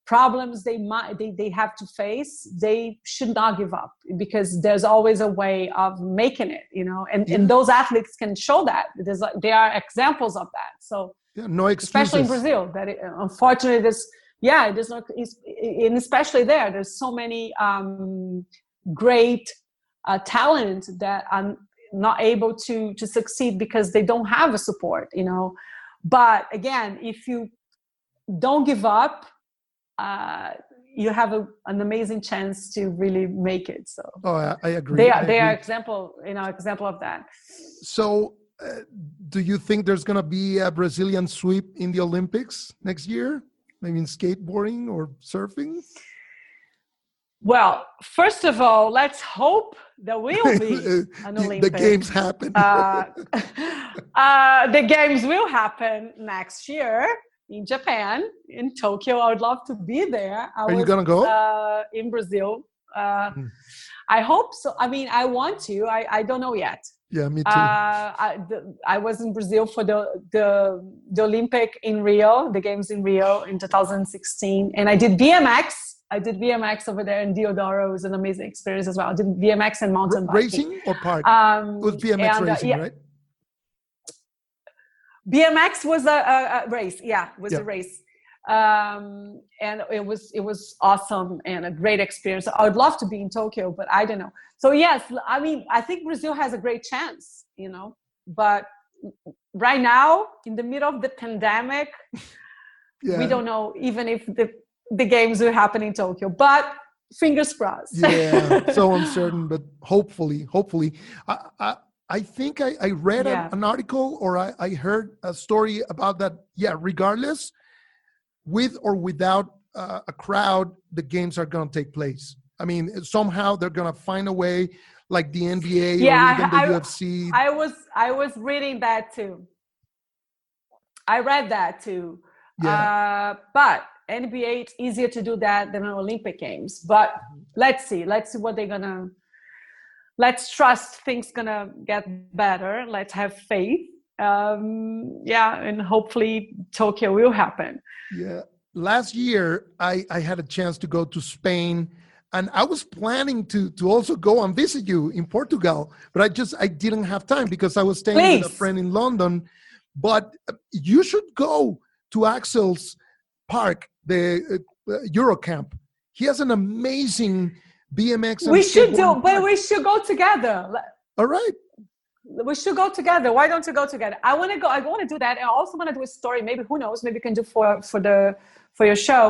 problems they might they, they have to face, they should not give up because there's always a way of making it, you know. And, yeah. and those athletes can show that. There's there are examples of that. So yeah, no excuses. especially in Brazil, that it, unfortunately there's yeah there's no and especially there there's so many um, great uh, talent that are not able to to succeed because they don't have a support you know but again if you don't give up uh, you have a, an amazing chance to really make it. So oh, I, I agree. They are I they agree. are example you know example of that. So, uh, do you think there's going to be a Brazilian sweep in the Olympics next year? Maybe in skateboarding or surfing? Well, first of all, let's hope there will be [laughs] an the, Olympics. the games happen. uh, [laughs] uh, the games will happen next year in Japan, in Tokyo. I would love to be there. I Are you gonna go? Uh, in Brazil. Uh, Hmm. I hope so. I mean, I want to. I, I don't know yet. Yeah, me too. Uh, I, the, I was in Brazil for the, the the Olympic in Rio, the games in Rio in 2016, and I did BMX. I did BMX over there in Deodoro. It was an amazing experience as well. I did BMX and mountain biking. racing or park? Um, it was BMX and, uh, racing, yeah, right? BMX was a, a, a race. Yeah, was Yeah. a race, um, and it was it was awesome and a great experience. I would love to be in Tokyo, but I don't know. So yes, I mean, I think Brazil has a great chance, you know. But right now, in the middle of the pandemic, Yeah. we don't know even if the the games will happen in Tokyo. But fingers crossed. yeah, [laughs] so uncertain, but hopefully, hopefully. I, I, I think I, I read Yeah. an article or I, I heard a story about that. Yeah, regardless, with or without uh, a crowd, the games are going to take place. I mean, somehow they're going to find a way, like the NBA Yeah, or even the I- UFC. I was I was reading that too. I read that too. yeah, Uh, but NBA, it's easier to do that than an Olympic Games. But let's see. Let's see what they're gonna. Let's trust things gonna get better. Let's have faith. Um, yeah, and hopefully Tokyo will happen. Yeah. Last year, I, I had a chance to go to Spain, and I was planning to to also go and visit you in Portugal, but I just I didn't have time because I was staying with a friend in London. But uh, you should go to Axel's Park, the uh, uh, Eurocamp. He has an amazing BMX. we should do, but we should go together. All right. We should go together. Why don't you go together? I want to go. I want to do that. I also want to do a story. Maybe who knows? Maybe we can do for for the for your show.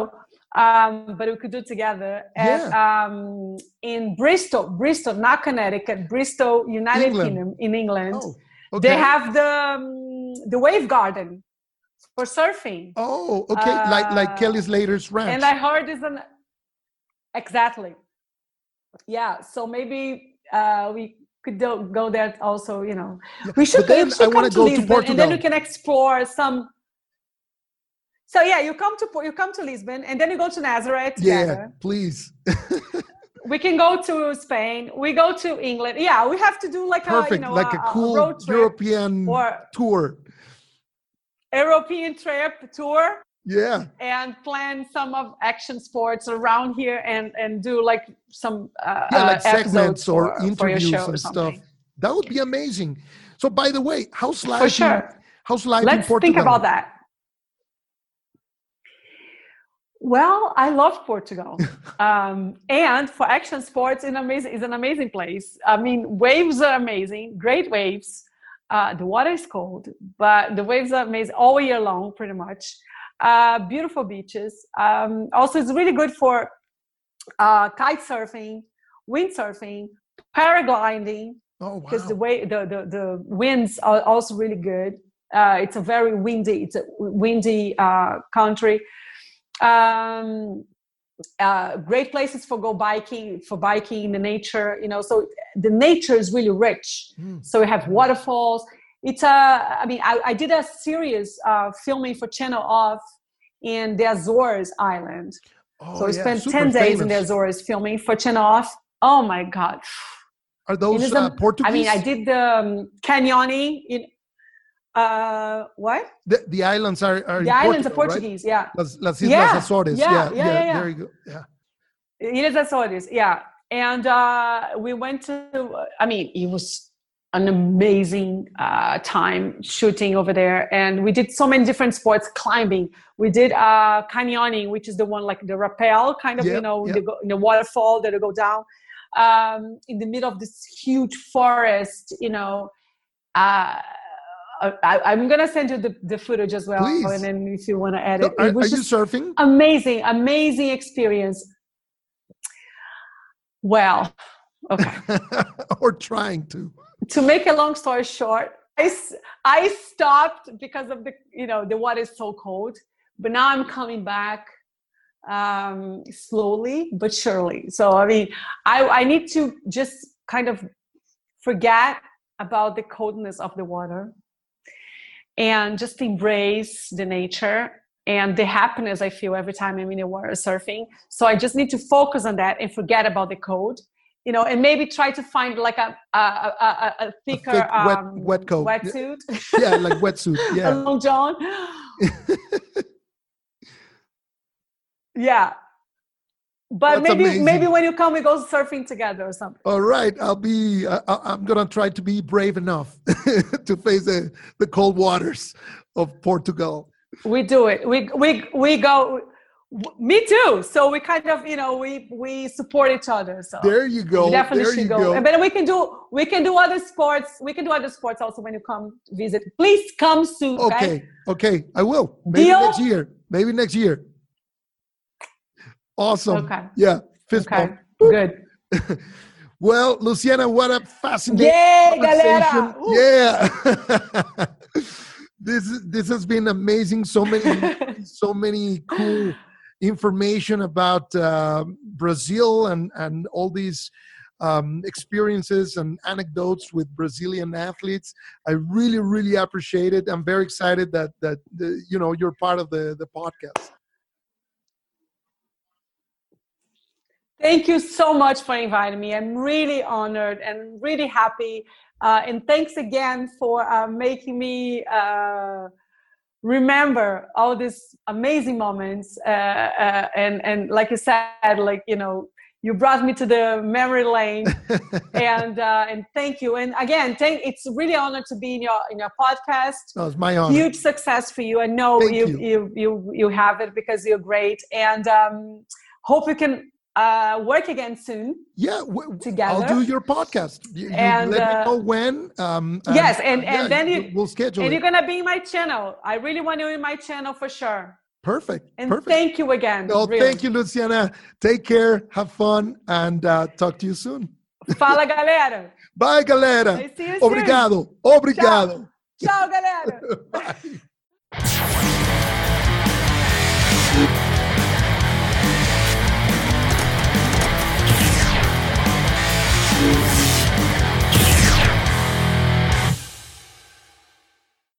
Um, but we could do it together at um, in Bristol, Bristol, not Connecticut, Bristol, United England. Kingdom, in England. Oh, okay. They have the um, the wave garden for surfing, Oh, okay. like like Uh, Kelly Slater's ranch. and I heard is an exactly. Yeah, so maybe uh, we could do, go there also. You know, Yeah, we should, then I should come to go to Lisbon, and then we can explore some. So yeah, you come to you come to Lisbon, and then you go to Nazaré yeah, together. please. [laughs] We can go to Spain. We go to England. Yeah, we have to do like a you Perfect. know like a, a a cool road trip European or tour. European trip tour. Yeah. and plan some of action sports around here and and do like some uh, Yeah, like uh, segments or for, for interviews show or and stuff. That would be amazing. So, by the way, how's life? for sure how's life let's think about that well i love portugal [laughs] um, and for action sports it's amazing it's an amazing place i mean waves are amazing great waves uh, the water is cold but the waves are amazing all year long pretty much uh, beautiful beaches um, also it's really good for uh, kite surfing windsurfing paragliding Oh, wow. because the way the, the the winds are also really good. Uh, it's a very windy, it's a windy uh, country. Um, uh, great places for go biking, for biking in the nature. You know, so the nature is really rich. Mm. So we have waterfalls. It's a. I mean, I, I did a series uh, filming for Channel Off in the Azores Island. Oh, so we yeah, spent super ten days in the. Azores filming for Channel Off. Oh my god! Are those uh, Portuguese? I mean, I did the um, canyoning in uh what? The, the islands are, are The islands are Portugal, right? Portuguese, yeah. Las, Las Islas Yeah, Azores. yeah, Yeah, yeah, yeah, yeah. There you go. Yeah. Ilhas Açores, yeah. And uh, we went to. I mean, it was an amazing uh, time shooting over there, and we did so many different sports. Climbing, we did uh, canyoning, which is the one like the rappel kind of, you know, yep. the, in the waterfall that go down um, in the middle of this huge forest. You know, uh, I, I'm gonna send you the, the footage as well, Please. and then if you want to edit, are it was are you surfing? amazing, amazing experience. Well, okay. [laughs] or trying to. To make a long story short, I, I stopped because of the, you know, the water is so cold, but now I'm coming back um, slowly but surely. So, I mean, I, I need to just kind of forget about the coldness of the water and just embrace the nature and the happiness I feel every time I'm in the water surfing. So I just need to focus on that and forget about the cold you know, and maybe try to find like a a, a, a thicker a thick, wet, um, wet coat, wetsuit. Yeah, like wetsuit. [laughs] Yeah, a long john. [laughs] yeah, but That's maybe amazing. maybe when you come, we go surfing together or something. All right, I'll be. Uh, I'm gonna try to be brave enough [laughs] to face the the cold waters of Portugal. We do it. We we we go me too. So we kind of, you know, we we support each other. So there you go. We definitely there should go. go. And then we can do we can do other sports. We can do other sports also when you come visit. Please come soon. Okay. Okay. I will. Maybe Deal? next year. Maybe next year. Awesome. Okay. Yeah. Fist okay. Good. [laughs] well, Luciana, what a fascinating Yay, galera. Yeah. [laughs] this this has been amazing. So many [laughs] so many cool information about uh, Brazil and, and all these um, experiences and anecdotes with Brazilian athletes. I really, really appreciate it. I'm very excited that that the, you know you're part of the the podcast. Thank you so much for inviting me. I'm really honored and really happy. Uh, and thanks again for uh, making me. Uh, remember all these amazing moments uh, uh, and and like you said like you know you brought me to the memory lane. [laughs] And uh, and thank you. And again thank it's really honor to be in your in your podcast. Oh, it's my honor. Huge success for you. I know you, you, you you you have it because you're great. And um, hope you can uh, work again soon. Yeah, w- together. I'll do your podcast. You, you and let uh, me know when. Um, and, yes, and and yeah, then you, we'll schedule. And it. you're gonna be in my channel. I really want you in my channel for sure. Perfect. And Perfect. thank you again. No, really. thank you, Luciana. Take care. Have fun, and uh, talk to you soon. Fala, [laughs] galera. Bye, galera. Obrigado. Obrigado. Tchau, Tchau galera. [laughs] Bye. [laughs]